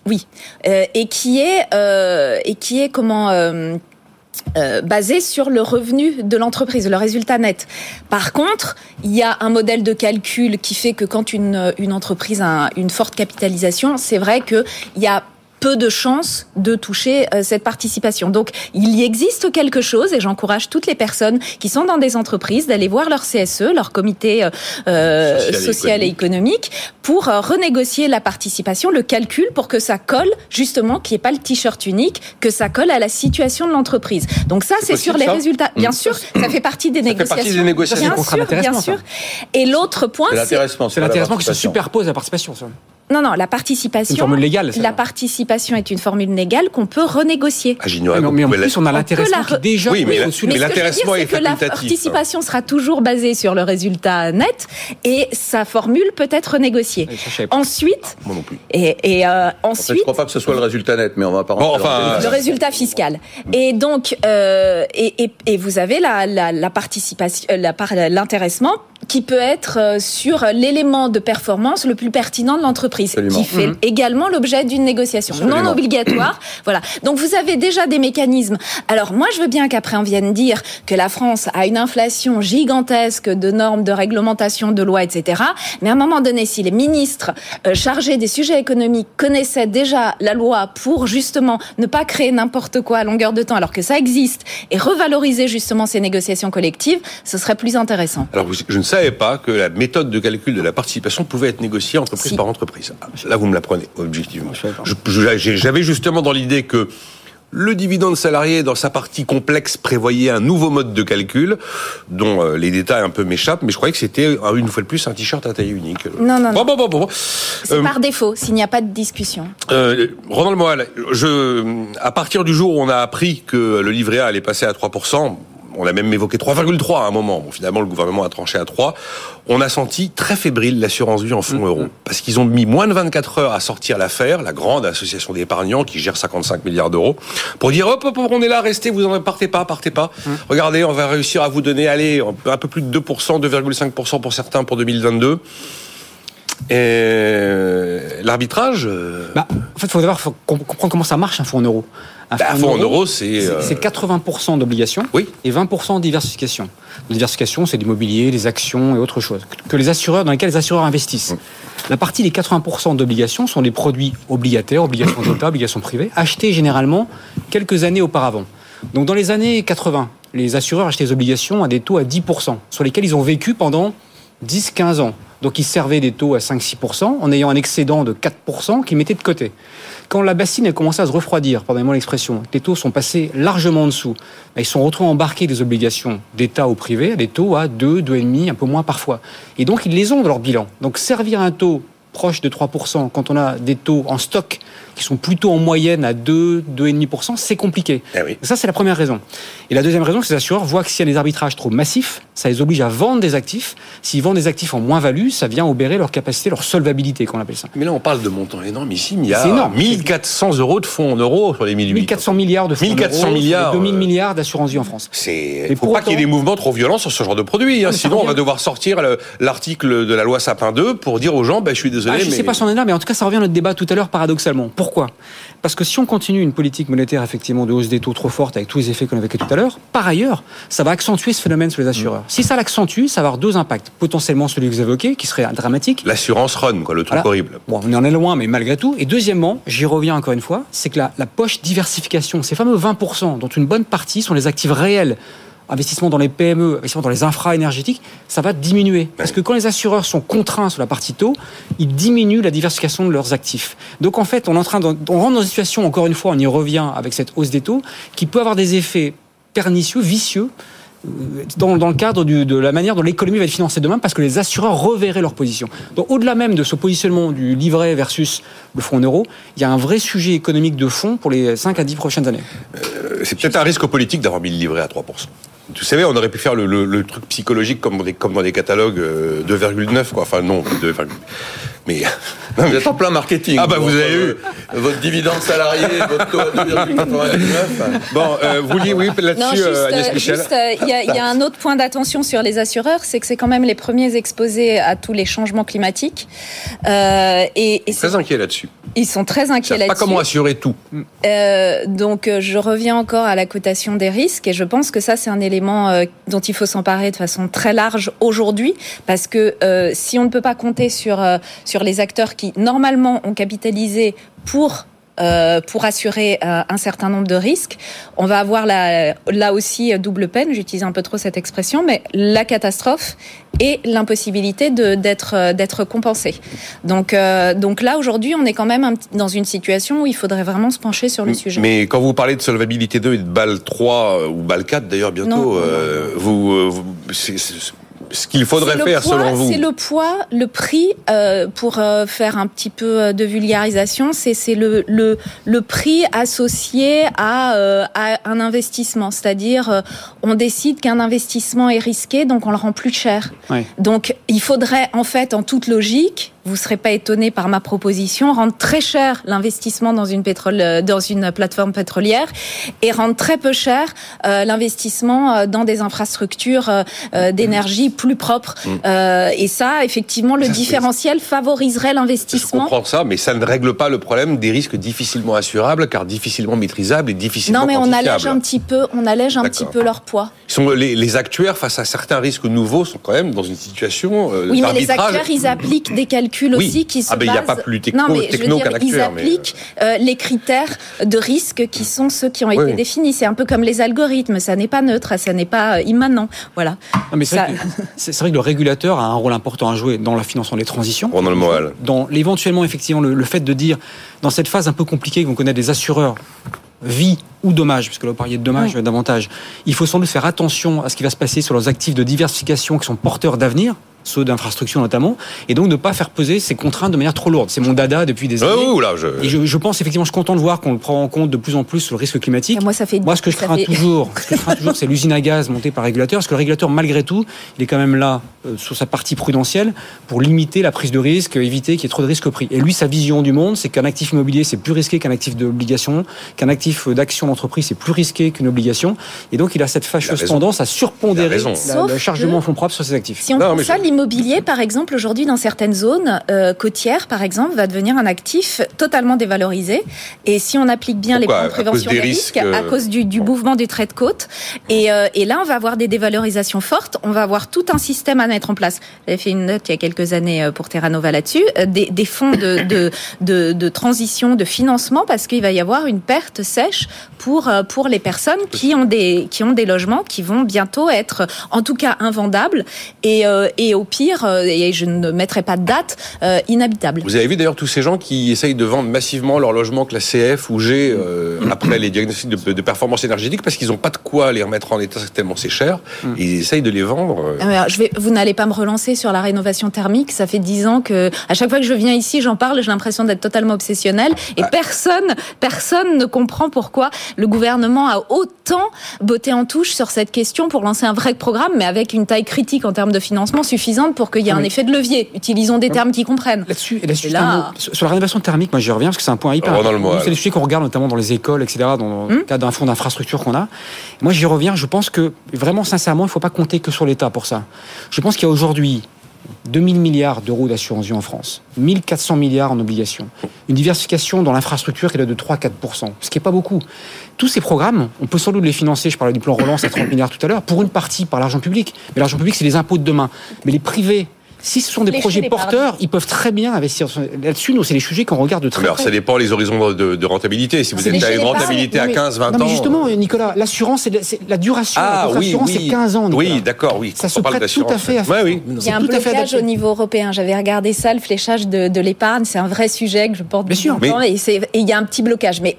Oui, euh, et qui est euh, et qui est comment euh, basé sur le revenu de l'entreprise, le résultat net. Par contre, il y a un modèle de calcul qui fait que quand une, une entreprise a une forte capitalisation, c'est vrai qu'il y a peu de chances de toucher euh, cette participation. Donc, il y existe quelque chose et j'encourage toutes les personnes qui sont dans des entreprises d'aller voir leur CSE, leur comité euh, euh social, et, économique, pour euh, renégocier la participation, le calcul pour que ça colle justement, qu'il n'y ait pas le t-shirt unique, que ça colle à la situation de l'entreprise. Donc ça, c'est sur les résultats. Bien mmh. sûr, ça fait partie des ça négociations. Fait partie des négociations. Bien sûr, bien sûr. Et l'autre point, c'est l'intéressement. C'est l'intéressement qui se superpose à la participation. Non, non, la participation. Une formule légale. La participation est une formule légale qu'on peut renégocier. Ah, mais, en plus, on a l'intéressement qui déjà. Oui, mais, mais, l'intéressement est, que la participation sera toujours basée sur le résultat net et sa formule peut être renégociée. Ensuite. Moi non plus. Et, et euh, ensuite. En fait, je crois pas que ce soit le résultat net, mais on va pas. Bon, enfin, le résultat fiscal. Et donc, euh, et, et, et, vous avez la, la, la participation, euh, l'intéressement qui peut être euh, sur l'élément de performance le plus pertinent de l'entreprise, qui fait mhm. également l'objet d'une négociation non obligatoire. voilà. Donc vous avez déjà des mécanismes. Alors moi, je veux bien qu'après on vienne dire que la France a une inflation gigantesque de normes, de réglementation, de lois, etc. Mais à un moment donné, si les ministres euh, chargés des sujets économiques connaissaient déjà la loi pour justement ne pas créer n'importe quoi à longueur de temps, alors que ça existe, et revaloriser justement ces négociations collectives, ce serait plus intéressant. Alors je ne savais pas que la méthode de calcul de la participation pouvait être négociée entreprise par entreprise. Là, vous me l'apprenez, objectivement. J'avais justement dans l'idée que le dividende salarié, dans sa partie complexe, prévoyait un nouveau mode de calcul, dont euh, les détails un peu m'échappent, mais je croyais que c'était, euh, une fois de plus, un t-shirt à taille unique. Non, non, bon, Bon, bon, bon, C'est euh, par défaut, s'il n'y a pas de discussion. Euh, Ronald Moal, je, à partir du jour où on a appris que le livret A allait passer à 3%, on a même évoqué 3,3 à un moment. Bon, finalement, le gouvernement a tranché à 3. On a senti très fébrile l'assurance vie en fonds mm-hmm. euros. Parce qu'ils ont mis moins de 24 heures à sortir l'affaire, la grande association d'épargnants qui gère 55 milliards d'euros, pour dire hop, hop, on est là, restez, vous en partez pas, partez pas. Mm. Regardez, on va réussir à vous donner, allez, un peu plus de 2%, 2,5% pour certains pour 2022. Et l'arbitrage. Euh, bah, en fait, il faut d'abord comprendre comment ça marche un fonds en euros. Un bah, fonds, en euros, c'est. C'est 80% d'obligations oui. et 20% de diversification. La diversification, c'est l'immobilier, les actions et autre chose. Que les assureurs, dans lesquels les assureurs investissent. La partie des 80% d'obligations sont des produits obligataires, obligations d'État, obligations privées, achetés généralement quelques années auparavant. Donc dans les années 80, les assureurs achetaient des obligations à des taux à 10%, sur lesquels ils ont vécu pendant 10-15 ans. Donc ils servaient des taux à 5-6% en ayant un excédent de 4% qu'ils mettaient de côté. Quand la bassine a commencé à se refroidir, pardonnez-moi l'expression, les taux sont passés largement en dessous. Bah, ils sont retrouvés embarqués des obligations d'État ou privé, des taux à 2, 2,5, un peu moins parfois. Et donc ils les ont dans leur bilan. Donc servir un taux proche de 3% quand on a des taux en stock qui sont plutôt en moyenne à 2, 2,5%, c'est compliqué. Eh Ça, c'est la première raison. Et la deuxième raison, c'est que les assureurs voient que s'il y a des arbitrages trop massifs, ça les oblige à vendre des actifs. S'ils vendent des actifs en moins-value, ça vient obérer leur capacité, leur solvabilité, qu'on appelle ça. Mais là, on parle de montants énormes ici, mais il y a 1400 euros de fonds en euros sur les 1800. 1400 milliards de fonds 1400 milliards. 2000 milliards d'assurance vie en France. Il ne faut pas qu'il y ait des mouvements trop violents sur ce genre de produit. Hein. sinon, on va devoir sortir l'article de la loi Sapin 2 pour dire aux gens, bah, je suis désolé. Ah, je ne sais pas si on est là, mais en tout cas, ça revient à notre débat tout à l'heure, paradoxalement. Pourquoi? Parce que si on continue une politique monétaire effectivement de hausse des taux trop forte avec tous les effets qu'on vécu tout à l'heure, par ailleurs, ça va accentuer ce phénomène sur les assureurs. Mm. Si ça l'accentue, ça va avoir deux impacts. Potentiellement celui que vous évoquez, qui serait dramatique. L'assurance run, quoi, le truc horrible. Bon, on en est loin, mais malgré tout. Et deuxièmement, j'y reviens encore une fois, c'est que la, la poche diversification, ces fameux 20%, dont une bonne partie sont les actifs réels investissement dans les PME, investissement dans les infra énergétiques, ça va diminuer. Parce que quand les assureurs sont contraints sur la partie taux, ils diminuent la diversification de leurs actifs. Donc en fait, on est en train de, on rentre dans une situation, encore une fois, on y revient avec cette hausse des taux, qui peut avoir des effets pernicieux, vicieux, dans, dans, le cadre du, de la manière dont l'économie va être financée demain, parce que les assureurs reverraient leur position. Donc au-delà même de ce positionnement du livret versus le fonds euro, il y a un vrai sujet économique de fond pour les 5 à 10 prochaines années. Euh, c'est peut-être un risque politique d'avoir mis le livret à 3%. Vous savez, on aurait pu faire le, truc psychologique comme, dans les catalogues 2,9, euh, quoi. Enfin, non, 2, mais non, vous êtes en plein marketing. Ah bah vous avez eu votre dividende salarié, votre taux à 2,99. Bon, euh, vous dites oui là-dessus, euh, Agnès Michel. Il y, y, a un autre point d'attention sur les assureurs, c'est que c'est quand même les premiers exposés à tous les changements climatiques. Euh, et, et très inquiets là-dessus. Ils sont très inquiets là-dessus. Pas comment assurer tout. Euh, donc euh, je reviens encore à la cotation des risques et je pense que ça c'est un élément euh, dont il faut s'emparer de façon très large aujourd'hui parce que euh, si on ne peut pas compter sur sur les acteurs qui normalement ont capitalisé pour euh, pour assurer euh, un certain nombre de risques. On va avoir la, là aussi double peine, j'utilise un peu trop cette expression, mais la catastrophe et l'impossibilité d'être euh, d'être compensé. Donc donc là aujourd'hui, on est quand même dans une situation où il faudrait vraiment se pencher sur le sujet. Mais quand vous parlez de solvabilité 2 et de BAL 3 ou BAL 4 d'ailleurs bientôt, vous, vous ce qu'il faudrait faire selon vous C'est le poids, le prix, euh, pour euh, faire un petit peu euh, de vulgarisation, c'est le, le, le prix associé à, euh, à un investissement. C'est-à-dire, euh, on décide qu'un investissement est risqué, donc on le rend plus cher. Oui. Donc il faudrait en fait, en toute logique, vous serez pas étonné par ma proposition, rendre très cher l'investissement dans une pétrole, euh, dans une plateforme pétrolière et rendre très peu cher euh, l'investissement euh, dans des infrastructures euh, d'énergie plus propres. Mmh. Euh, et ça, effectivement, le différentiel favoriserait l'investissement. Je comprends ça, mais ça ne règle pas le problème des risques difficilement assurables, car difficilement maîtrisables et difficilement Non, mais on allège un petit peu, on allège un petit peu leur poids. Ils sont, les, les, actuaires face à certains risques nouveaux sont quand même dans une situation. Oui, mais les actuaires, ils appliquent des calculs calculs oui. aussi qui se ah ben, basent... Il n'y a pas plus techno, non, mais techno je veux dire, Ils appliquent mais... euh, les critères de risque qui sont ceux qui ont été oui. définis. C'est un peu comme les algorithmes. Ça n'est pas neutre, ça n'est pas immanent. Voilà. Non, mais c'est ça... vrai, vrai, que le régulateur a un rôle important à jouer dans la financement des transitions. Dans le moral. Dans éventuellement, effectivement, le, le fait de dire, dans cette phase un peu compliquée qu'on connaît des assureurs, vie ou dommage, puisque là vous parliez de dommage oui. davantage, il faut sans doute faire attention à ce qui va se passer sur leurs actifs de diversification qui sont porteurs d'avenir, ceux d'infrastructure notamment, et donc ne pas faire peser ces contraintes de manière trop lourde. C'est mon dada depuis des années. Oh, là, je... Et je, je, pense effectivement, je suis content de voir qu'on le prend en compte de plus en plus sur le risque climatique. Et moi, ça fait. Moi, ce que je crains fait... toujours, ce que je crains toujours, c'est l'usine à gaz montée par le régulateur, parce que le régulateur, malgré tout, il est quand même là euh, sur sa partie prudentielle pour limiter la prise de risque, éviter qu'il y ait trop de risques pris. Et lui, sa vision du monde, c'est qu'un actif immobilier, c'est plus risqué qu'un actif d'obligation, qu'un actif d'action d'entreprise, c'est plus risqué qu'une obligation. Et donc, il a cette fâcheuse tendance à surpondérer la, la chargement en fonds propres sur ses actifs. Si on non. L'immobilier, par exemple, aujourd'hui, dans certaines zones euh, côtières, par exemple, va devenir un actif totalement dévalorisé. Et si on applique bien Pourquoi les plans? De prévention des, des risques, risques, à cause du, du mouvement du trait de côte, et, euh, et, là, on va avoir des dévalorisations fortes. On va avoir tout un système à mettre en place. J'avais fait une note il y a quelques années euh, pour Terra Nova là-dessus, des, des, fonds de, de, de, de, transition, de financement, parce qu'il va y avoir une perte sèche pour pour les personnes qui ont des qui ont des logements qui vont bientôt être, en tout cas, invendables et, et au pire. Et je ne mettrai pas de date, euh, inhabitable. Vous avez vu d'ailleurs tous ces gens qui essayent de vendre massivement leur logement classé F ou G euh, après les diagnostics de, de performance énergétique parce qu'ils n'ont pas de quoi les remettre en état tellement c'est cher. Mm. Et ils essayent de les vendre. euh. Alors, je vais, vous n'allez pas me relancer sur la rénovation thermique. Ça fait dix ans que à chaque fois que je viens ici, j'en parle. J'ai l'impression d'être totalement obsessionnelle et Ah. personne, personne ne comprend pourquoi le gouvernement a autant botté en touche sur cette question pour lancer un vrai programme, mais avec une taille critique en termes de financement suffisante pour qu'il y ait Oui. un effet de levier. Utilisons des termes qui comprennent. Là-dessus, là- sur la rénovation thermique, moi j'y reviens parce que c'est un point hyper important. Le. C'est des sujets qu'on regarde notamment dans les écoles, etc., dans le Hmm. cadre d'un fonds d'infrastructure qu'on a. Moi j'y reviens, je pense que vraiment sincèrement, il ne faut pas compter que sur l'État pour ça. Je pense qu'il y a aujourd'hui 2000 milliards d'euros d'assurance vie en France, 1400 milliards en obligations, une diversification dans l'infrastructure qui est de 3-4%, ce qui n'est pas beaucoup. Tous ces programmes, on peut sans doute les financer, je parlais du plan relance à 30 milliards tout à l'heure, pour une partie par l'argent public. Mais l'argent public, c'est les impôts de demain. Mais les privés Si ce sont des projets porteurs, ils peuvent très bien investir là-dessus. Nous, c'est les sujets qu'on regarde de très Alors, ça dépend les horizons de, rentabilité. Si vous êtes à une rentabilité à 15, 20 ans. Mais justement, Nicolas, l'assurance, c'est la duration. Ah, oui, oui. c'est 15 ans. Oui, d'accord, oui. Ça se prête tout à fait à oui. Il y a un blocage au niveau européen. J'avais regardé ça, le fléchage de, l'épargne. C'est un vrai sujet que je porte Bien sûr. Et il y a un petit blocage. Mais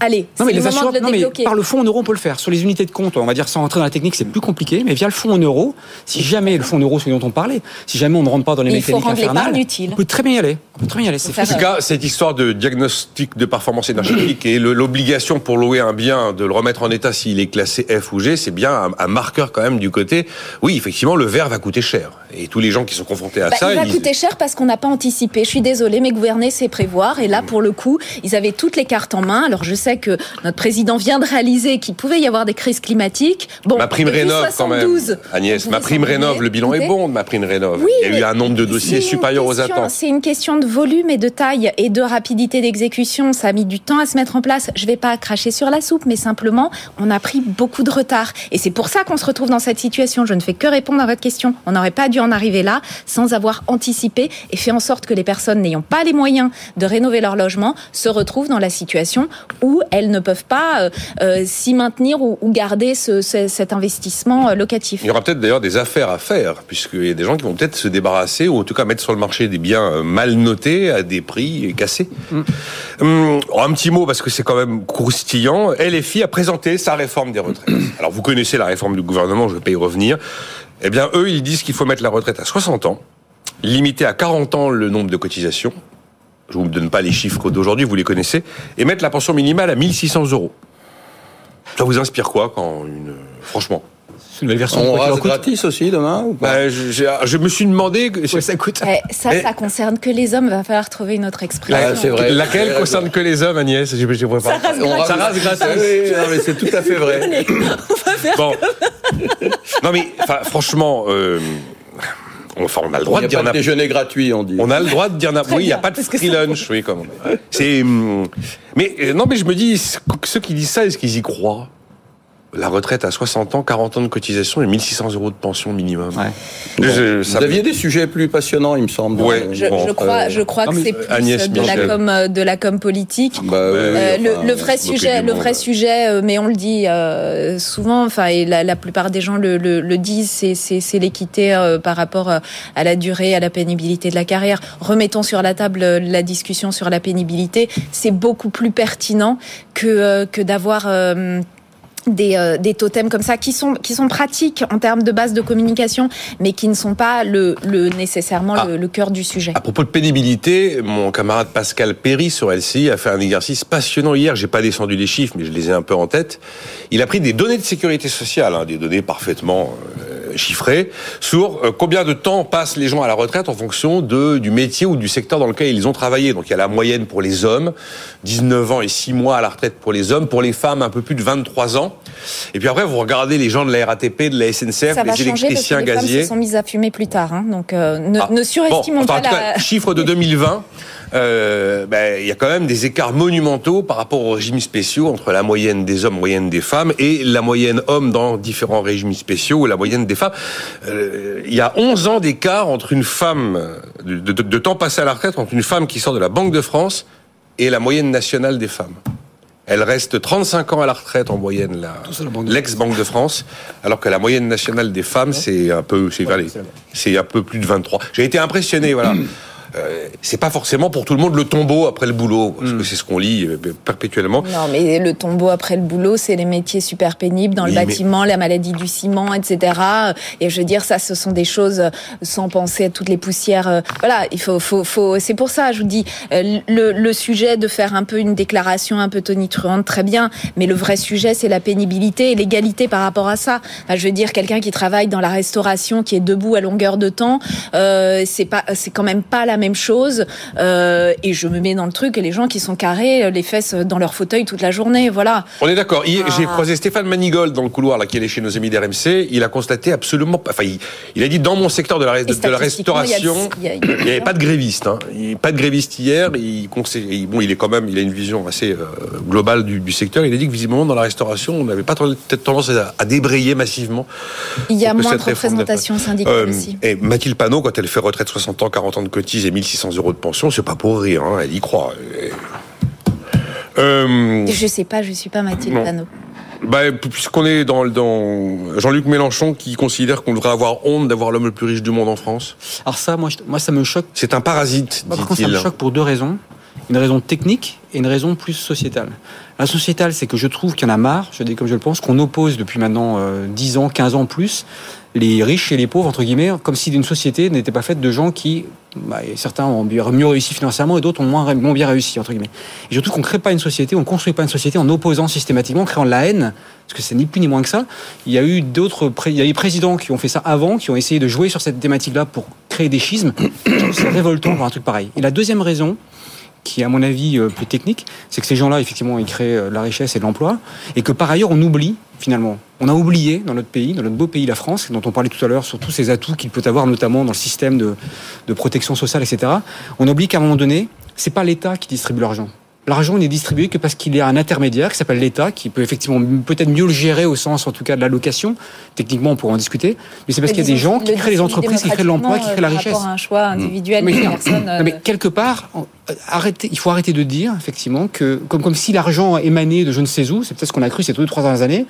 Allez, non, mais les assurances, non, mais par le fonds en euros, on peut le faire. Sur les unités de compte, on va dire sans rentrer dans la technique, c'est plus compliqué, mais via le fonds en euros, si jamais le fonds en euros, c'est dont on parlait, si jamais on ne rentre pas dans les mécaniques infernales, on peut très bien y aller. On peut très bien y aller. En tout cas, cette histoire de diagnostic de performance énergétique et l'obligation pour louer un bien de le remettre en état s'il est classé F ou G, c'est bien un, marqueur quand même du côté. Oui, effectivement, le verre va coûter cher. Et tous les gens qui sont confrontés à bah, ça, il va coûter cher parce qu'on n'a pas anticipé. Je suis désolée, mais gouverner, c'est prévoir. Et là, pour le coup, ils avaient toutes les cartes en main. Alors, je sais que notre président vient de réaliser qu'il pouvait y avoir des crises climatiques. Bon, ma prime rénove quand même. Agnès, ma prime rénove, le bilan est bon de ma prime rénove. Oui, Il y a eu un nombre de dossiers supérieur aux attentes. C'est une question de volume et de taille et de rapidité d'exécution. Ça a mis du temps à se mettre en place. Je vais pas cracher sur la soupe, mais simplement, on a pris beaucoup de retard. Et c'est pour ça qu'on se retrouve dans cette situation. Je ne fais que répondre à votre question. On n'aurait pas dû en arriver là sans avoir anticipé et fait en sorte que les personnes n'ayant pas les moyens de rénover leur logement se retrouvent dans la situation où elles ne peuvent pas euh, euh, s'y maintenir ou, garder cet investissement euh, locatif. Il y aura peut-être d'ailleurs des affaires à faire, puisqu'il y a des gens qui vont peut-être se débarrasser ou en tout cas mettre sur le marché des biens mal notés à des prix cassés. Mm. Hum, un petit mot parce que c'est quand même croustillant. LFI a présenté sa réforme des retraites. Alors vous connaissez la réforme du gouvernement, je ne vais pas y revenir. Eh bien, eux, ils disent qu'il faut mettre la retraite à 60 ans, limiter à 40 ans le nombre de cotisations, je ne vous donne pas les chiffres d'aujourd'hui, vous les connaissez, et mettre la pension minimale à 1600 euros. Ça vous inspire quoi quand une... Franchement? C'est une version. On rase gratis aussi demain ou pas bah, je, me suis demandé que ça coûte. Eh, ça, ça concerne que les hommes. Va falloir trouver une autre expression. Ah, c'est vrai. Laquelle concerne que les hommes, Agnès? Je, je, ça rase gratis. Ça rase gratis. Oui, non, mais c'est tout à fait vrai. on va faire. Bon. non mais franchement. Euh, Enfin, on a le droit de dire. Il n'y a pas de déjeuner gratuit, on dit. On a le droit de dire Oui, il n'y a pas de free lunch, oui, comme C'est. Hum, mais euh, non, mais je me dis, ceux qui disent ça, est-ce qu'ils y croient? La retraite à 60 ans, 40 ans de cotisation et 1600 euros de pension minimum. vous aviez des sujets plus passionnants, il me semble. je, crois, je crois que c'est plus de, la com, euh, de la com politique. Bah euh, le, vrai sujet, le vrai sujet, euh, mais on le dit souvent, enfin, et la, plupart des gens le, le disent, c'est l'équité par rapport à la durée, à la pénibilité de la carrière. Remettons sur la table la discussion sur la pénibilité. C'est beaucoup plus pertinent que, que d'avoir des, euh, des, totems comme ça qui sont qui sont pratiques en termes de base de communication, mais qui ne sont pas le, le nécessairement ah. le, cœur du sujet. À propos de pénibilité, mon camarade Pascal Perry sur LCI a fait un exercice passionnant hier. J'ai pas descendu les chiffres, mais je les ai un peu en tête. Il a pris des données de sécurité sociale, hein, des données parfaitement chiffrées, sur euh, combien de temps passent les gens à la retraite en fonction de du métier ou du secteur dans lequel ils ont travaillé. Donc il y a la moyenne pour les hommes, 19 ans et 6 mois à la retraite pour les hommes, pour les femmes un peu plus de 23 ans. Et puis après, vous regardez les gens de la RATP, de la SNCF, les électriciens les gaziers. Se sont mises à fumer plus tard, hein, donc euh, ne, ah, ne, surestimons pas la. chiffre de 2020. Euh, ben, il y a quand même des écarts monumentaux par rapport aux régimes spéciaux entre la moyenne des hommes, moyenne des femmes, et la moyenne homme dans différents régimes spéciaux ou la moyenne des femmes. Euh, il y a 11 ans d'écart entre une femme, de, de, de temps passé à la retraite, entre une femme qui sort de la Banque de France et la moyenne nationale des femmes. Elle reste 35 ans à la retraite en moyenne, l'ex-Banque de France, alors que la moyenne nationale des femmes, c'est un peu, c'est un peu plus de 23. J'ai été impressionné, voilà. Euh, c'est pas forcément pour tout le monde le tombeau après le boulot, parce que hmm. c'est ce qu'on lit euh, perpétuellement. Non, mais le tombeau après le boulot, c'est les métiers super pénibles dans le bâtiment, la maladie du ciment, etc. Et je veux dire, ça, ce sont des choses euh, sans penser à toutes les poussières. Voilà, il faut, faut, faut. C'est pour ça, je vous dis, le, le sujet de faire un peu une déclaration un peu tonitruante, très bien, mais le vrai sujet, c'est la pénibilité et l'égalité par rapport à ça. je veux dire, quelqu'un qui travaille dans la restauration, qui est debout à longueur de temps, euh, c'est pas, c'est quand même pas la même même chose et je me mets dans le truc et les gens qui sont carrés les fesses dans leur fauteuil toute la journée, voilà. On est d'accord. J'ai ah. croisé Stéphane Manigold dans le couloir là qui est chez nos amis d'RMC. Il a constaté absolument, enfin il, a dit dans mon secteur de la, de, la restauration, il n'y avait pas de gréviste, hein. pas de gréviste hier. Il, bon, il est quand même, il a une vision assez globale du, secteur. Il a dit que visiblement dans la restauration, on n'avait pas tendance à, débrayer massivement. Il y a moins de représentation syndicale aussi. Et Mathilde Panot, quand elle fait retraite 60 ans, 40 ans de cotise et 1600 euros de pension, c'est pas pour rire, hein, elle y croit. Euh... Je sais pas, je suis pas Mathilde Panot. Bah, puisqu'on est dans, dans Jean-Luc Mélenchon qui considère qu'on devrait avoir honte d'avoir l'homme le plus riche du monde en France. Alors ça, moi, moi ça me choque. C'est un parasite, dit-il. Ça me choque pour deux raisons. Une raison technique et une raison plus sociétale. La sociétale, c'est que je trouve qu'il y en a marre, je dis comme je le pense, qu'on oppose depuis maintenant 10 euh, ans, 15 ans plus, les riches et les pauvres, entre guillemets, comme si une société n'était pas faite de gens qui, bah, certains ont mieux réussi financièrement et d'autres ont moins, bien réussi, entre guillemets. Et trouve qu'on ne crée pas une société, on ne construit pas une société en opposant systématiquement, en créant la haine, parce que c'est ni plus ni moins que ça. Il y a eu d'autres, il y a des présidents qui ont fait ça avant, qui ont essayé de jouer sur cette thématique-là pour créer des schismes. c'est révoltant voir un truc pareil. Et la deuxième raison, qui est à mon avis euh, plus technique, c'est que ces gens-là, effectivement, ils créent euh, la richesse et de l'emploi, et que par ailleurs, on oublie, finalement, on a oublié dans notre pays, dans notre beau pays, la France, dont on parlait tout à l'heure, sur tous ces atouts qu'il peut avoir, notamment dans le système de, de protection sociale, etc. On oublie qu'à un moment donné, c'est pas l'État qui distribue l'argent l'argent n'est distribué que parce qu'il y a un intermédiaire qui s'appelle l'État, qui peut effectivement peut-être mieux le gérer au sens en tout cas de l'allocation. Techniquement, on pourra en discuter. Mais c'est parce qu'il y a des gens qui créent les entreprises, qui créent l'emploi, qui créent la richesse. un choix individuel mais, personne, mais quelque part, arrêter, il faut arrêter de dire effectivement que comme, comme si l'argent émanait de je ne sais où, c'est peut-être ce qu'on a cru ces deux trois dernières années,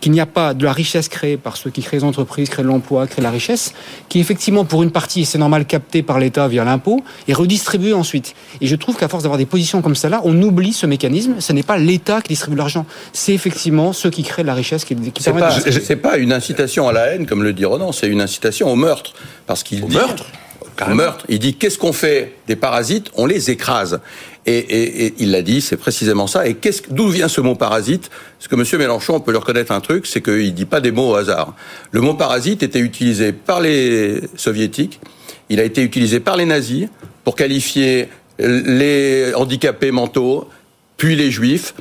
qu'il n'y a pas de la richesse créée par ceux qui créent les entreprises, créent l'emploi, créent la richesse, qui effectivement pour une partie, c'est normal, captée par l'État via l'impôt et redistribuée ensuite. Et je trouve qu'à force d'avoir des positions comme celle-là, on oublie ce mécanisme. Ce n'est pas l'État qui distribue l'argent, c'est effectivement ceux qui créent la richesse qui, qui c'est pas, c'est pas une incitation à la haine comme le dit Ronan, c'est une incitation au meurtre parce qu'il dit meurtre? Meurtre. Il dit qu'est-ce qu'on fait des parasites? On les écrase. Et, il l'a dit, c'est précisément ça. Et d'où vient ce mot parasite? Parce que M. Mélenchon, on peut lui reconnaître un truc, c'est qu'il dit pas des mots au hasard. Le mot parasite était utilisé par les soviétiques, il a été utilisé par les nazis pour qualifier les handicapés mentaux, puis les juifs.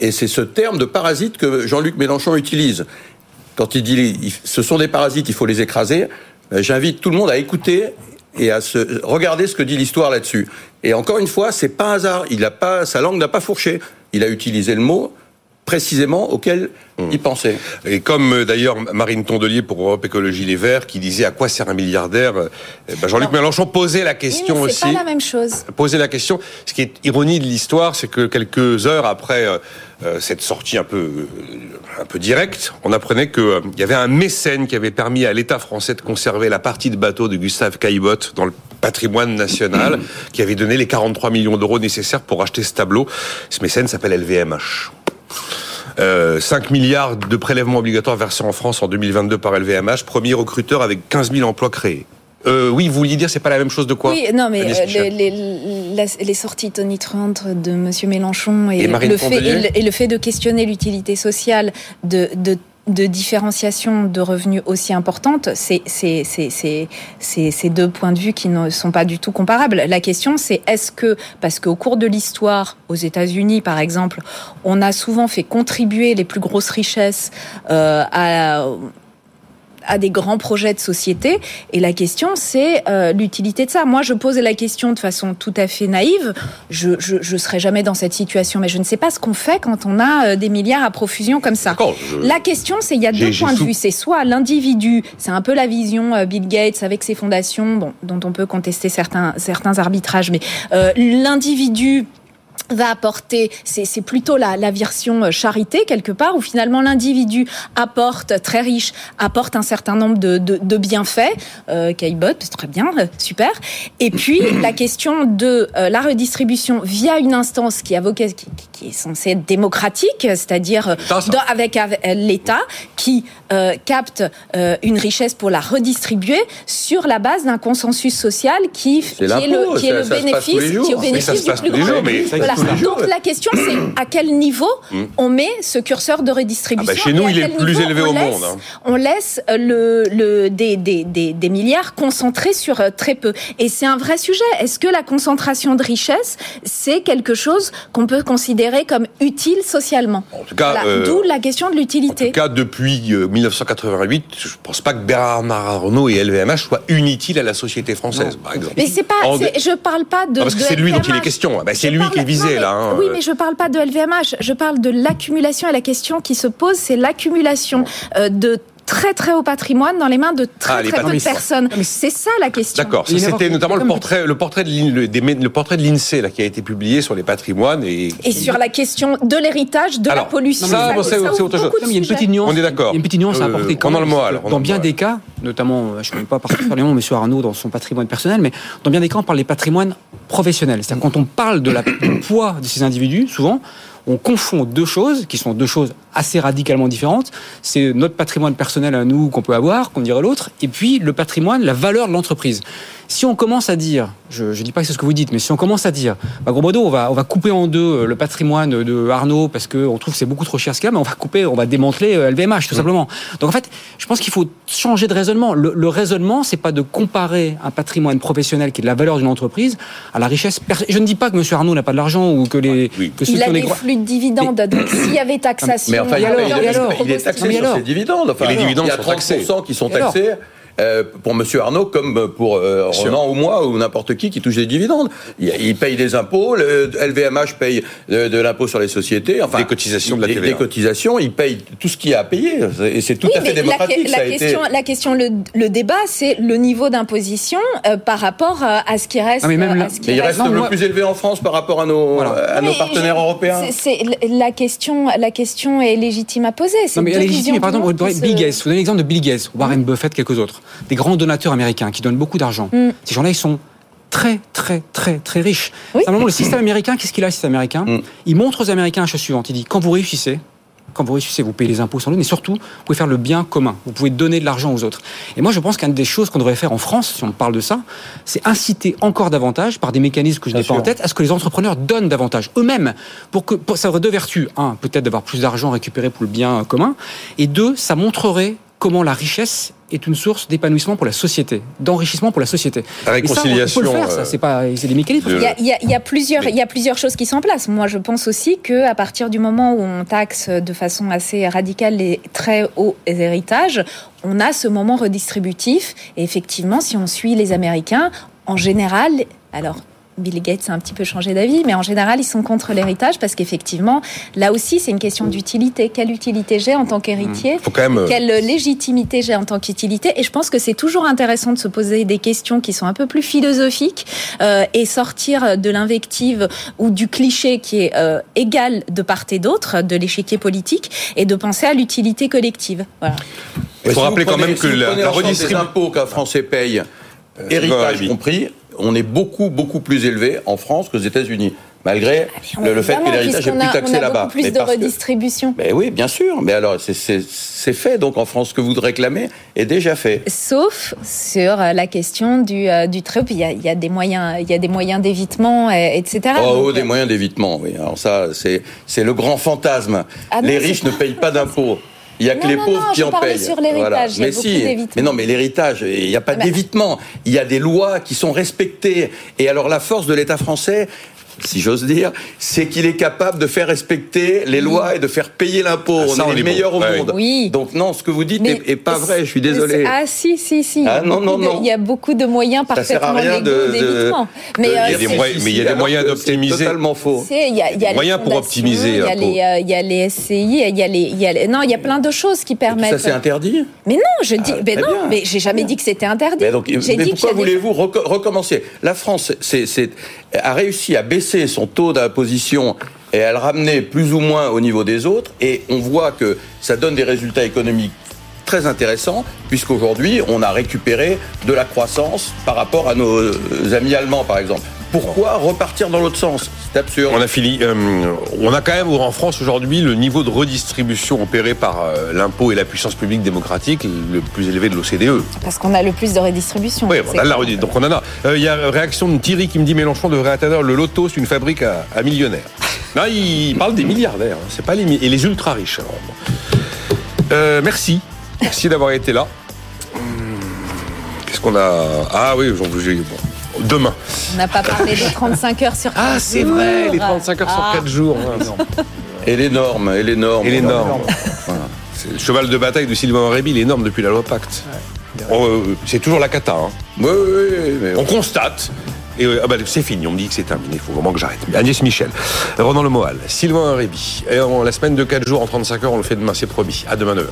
Et c'est ce terme de parasite que Jean-Luc Mélenchon utilise. Quand il dit ce sont des parasites, il faut les écraser, ben, j'invite tout le monde à écouter et à se regarder ce que dit l'histoire là-dessus. Et encore une fois, c'est pas un hasard. Il a pas, sa langue n'a pas fourché. Il a utilisé le mot précisément auquel hmm. il pensait. Et comme euh, d'ailleurs Marine Tondelier pour Europe Écologie Les Verts qui disait à quoi sert un milliardaire, eh ben, Jean-Luc Mélenchon posait la question aussi. C'est pas la même chose. Posait la question. Ce qui est ironie de l'histoire, c'est que quelques heures après euh, cette sortie un peu un peu directe, on apprenait qu'il y avait un mécène qui avait permis à l'État français de conserver la partie de bateau de Gustave Caillebotte dans le patrimoine national, qui avait donné les 43 millions d'euros nécessaires pour acheter ce tableau. Ce mécène s'appelle LVMH. 5 euh, milliards de prélèvements obligatoires versés en France en 2022 par LVMH, premier recruteur avec 15 000 emplois créés. Euh, oui, vous vouliez dire, c'est pas la même chose de quoi Oui, non, mais euh, les, les, sorties tonitruantes de M. Mélenchon et, le fait, et, le, fait, de questionner l'utilité sociale de, de de différenciation de revenus aussi importante, c'est ces deux points de vue qui ne sont pas du tout comparables. La question, c'est est-ce que, parce qu'au cours de l'histoire, aux États-Unis, par exemple, on a souvent fait contribuer les plus grosses richesses euh, à à des grands projets de société. Et la question, c'est euh, l'utilité de ça. Moi, je pose la question de façon tout à fait naïve. Je, je, je serai jamais dans cette situation, mais je ne sais pas ce qu'on fait quand on a euh, des milliards à profusion comme ça. La question, c'est il y a deux points de vue. C'est soit l'individu, c'est un peu la vision euh, Bill Gates avec ses fondations, bon, dont on peut contester certains certains arbitrages, mais l'individu va apporter, c'est plutôt la, la, version euh, charité quelque part, où finalement l'individu apporte, très riche, apporte un certain nombre de, de, de bienfaits, euh, très bien, euh, super. Et puis la question de euh, la redistribution via une instance qui a, qui, qui qui est censé être démocratique, c'est-à-dire avec, l'État qui capte une richesse pour la redistribuer sur la base d'un consensus social qui, qui est, le, qui est le bénéfice, qui est au bénéfice du plus grand. Donc la question c'est à quel niveau hmm. on met ce curseur de redistribution. Ah bah, chez nous, il est le plus élevé au monde. Hein. On laisse le, le des, des, des, des, milliards concentrés sur très peu. Et c'est un vrai sujet. Est-ce que la concentration de richesse, c'est quelque chose qu'on peut considérer comme utile socialement? En tout cas, euh, d'où la question de l'utilité. En tout cas, depuis 1988, je ne pense pas que Bernard Arnault et LVMH soient inutiles à la société française, par exemple. Mais c'est pas, je parle pas de. parce que c'est lui dont il est question. Bah, c'est lui qui est visé là. Hein. Oui, mais je parle pas de LVMH. Je parle de l'accumulation et la question qui se pose, c'est l'accumulation euh, de très très haut patrimoine dans les mains de très ah, très peu de personnes. C'est ça la question. D'accord. C'était notamment le portrait, le portrait de le, portrait de l'INSEE là qui a été publié sur les patrimoines et et sur la question de l'héritage, de la pollution. Ça, c'est autre chose. Il y a une petite nuance. On est d'accord. Il y a une petite nuance à euh, apporter. Pendant le mois. Dans bien des cas, notamment, je ne connais pas particulièrement M. Arnaud dans son patrimoine personnel, mais dans bien des cas, on parle des patrimoines professionnels. C'est-à-dire quand on parle de la, du poids de ces individus, souvent on confond deux choses qui sont deux choses assez radicalement différentes. C'est notre patrimoine personnel à nous qu'on peut avoir, qu'on dirait l'autre, et puis le patrimoine, la valeur de l'entreprise. Si on commence à dire, je ne dis pas que c'est ce que vous dites, mais si on commence à dire, bah, gros modo, on va, on va couper en deux euh, le patrimoine de Arnaud parce qu'on trouve que c'est beaucoup trop cher ce qu'il a, mais on va couper, on va démanteler LVMH euh, tout mmh. simplement. Donc en fait, je pense qu'il faut changer de raisonnement. Le, le raisonnement, c'est pas de comparer un patrimoine professionnel qui est de la valeur d'une entreprise à la richesse. Je ne dis pas que M. Arnaud n'a pas de l'argent ou que les. Que il a des flux de dividendes, donc s'il y avait taxation. Enfin, il, est taxé sur ses dividendes. Enfin, les dividendes il y a 30% qui sont taxés. Euh, pour Monsieur Arnaud comme pour euh, Ronan ou moi ou n'importe qui qui touche des dividendes. Il, paye des impôts, le LVMH paye de, l'impôt sur les sociétés, enfin des cotisations de la TVA. Des, cotisations, il paye tout ce qu'il y a à payer et c'est tout à fait démocratique. La, question, la question, le, débat, c'est le niveau d'imposition euh, par rapport à ce qui reste. mais, il reste le plus élevé en France par rapport à nos, à nos partenaires européens. C'est la question, la question est légitime à poser. Non, mais elle est légitime. Par exemple, Bill Gates. Vous donnez l'exemple de Bill Gates, Warren Buffett, quelques autres des grands donateurs américains qui donnent beaucoup d'argent. Mm. Ces gens-là, ils sont très, très, très, très riches. Simplement, le système américain, qu'est-ce qu'il a, le système américain mm. Il montre aux Américains la chose suivante. Il dit, quand vous réussissez, quand vous réussissez, vous payez les impôts sans doute, mais surtout, vous pouvez faire le bien commun. Vous pouvez donner de l'argent aux autres. Et moi, je pense qu'une des choses qu'on devrait faire en France, si on parle de ça, c'est inciter encore davantage, par des mécanismes que je n'ai pas en tête, à ce que les entrepreneurs donnent davantage eux-mêmes. Pour que, ça aurait deux vertus. Un, peut-être d'avoir plus d'argent récupéré pour le bien commun. Et deux, ça montrerait comment la richesse est une source d'épanouissement pour la société, d'enrichissement pour la société. La réconciliation. Ça, on peut le faire, ça. Euh, c'est pas, c'est des mécanismes. Il y, a, il, y a, plusieurs, il y a plusieurs choses qui sont en place. Moi, je pense aussi que à partir du moment où on taxe de façon assez radicale les très hauts héritages, on a ce moment redistributif. Et effectivement, si on suit les Américains, en général, alors Bill Gates a un petit peu changé d'avis, mais en général, ils sont contre l'héritage parce qu'effectivement, là aussi, c'est une question d'utilité. Quelle utilité j'ai en tant qu'héritier? Euh, Quelle légitimité j'ai en tant qu'utilité? Et je pense que c'est toujours intéressant de se poser des questions qui sont un peu plus philosophiques euh, et sortir de l'invective ou du cliché qui est euh, égal de part et d'autre de l'échiquier politique et de penser à l'utilité collective. Voilà. Il faut rappeler quand même que la, redistribution des impôts qu'un Français paye, héritage compris, on est beaucoup, beaucoup plus élevé en France qu'aux États-Unis malgré ah, le, fait que l'héritage est plus taxé là-bas. plus de redistribution. Mais oui, bien sûr. Mais alors, c'est fait. Donc, en France, ce que vous réclamez est déjà fait. Sauf sur euh, la question du, euh, du très Il y, a, il y a des moyens, il y a des moyens d'évitement, etc. Oh, oh des euh, moyens d'évitement. Oui. Alors ça, c'est le grand fantasme. Ah les riches ne payent pas d'impôts. Il y a que les pauvres qui en payent. sur. Mais si, mais non, mais l'héritage, il n'y a pas d'évitement. Il y a des lois qui sont respectées. Et alors la force de l'État français, si j'ose dire, c'est qu'il est capable de faire respecter les lois et de faire payer l'impôt. Ah, on est les meilleurs au monde. Oui. Donc non, ce que vous dites n'est pas vrai. Je suis désolé. Ah si si si. Ah, non non non. Il y a beaucoup de moyens parfaitement légaux d'évitement. Mais il y a des moyens d'optimiser. Totalement faux. Il y a, des moyens pour optimiser. Il y a les euh, il y a les SCI, il y a les non, il y a plein de choses qui permettent. Ça c'est interdit. Mais non, je dis, mais non, mais j'ai jamais dit que c'était interdit. Mais pourquoi voulez-vous recommencer La France, c'est a réussi à baisser son taux d'imposition et à le ramener plus ou moins au niveau des autres. Et on voit que ça donne des résultats économiques très intéressants, puisqu'aujourd'hui, on a récupéré de la croissance par rapport à nos amis allemands, par exemple Pourquoi repartir dans l'autre sens C'est absurde. On a fini. Euh, on a quand même en France aujourd'hui le niveau de redistribution opéré par euh, l'impôt et la puissance publique démocratique le plus élevé de l'OCDE. Parce qu'on a le plus de redistribution. Oui, on a la redistribution. Donc on en a. Il y a réaction de Thierry qui me dit Mélenchon devrait atteindre le loto, c'est une fabrique à, millionnaires. Là, il parle des milliardaires. Hein. C'est pas les et les ultra riches. Euh, merci, merci d'avoir été là. Hum, qu'est-ce qu'on a? Ah oui, bon, demain. On n'a pas parlé des 35 heures sur 4 Ah, c'est vrai, les 35 heures sur 4 ah. jours. Et les normes, et les normes. Et les normes. Le cheval de bataille de Sylvain Aurébi, les normes depuis la loi Pacte. Euh, c'est toujours la cata. Hein. Oui, oui, oui, On constate et ah bah, c'est fini, on me dit que c'est terminé, il faut vraiment que j'arrête. Agnès Michel, Ronan Lemoal, Sylvain Réby. Et la semaine de 4 jours en 35 heures, on le fait demain, c'est promis. À demain 9h.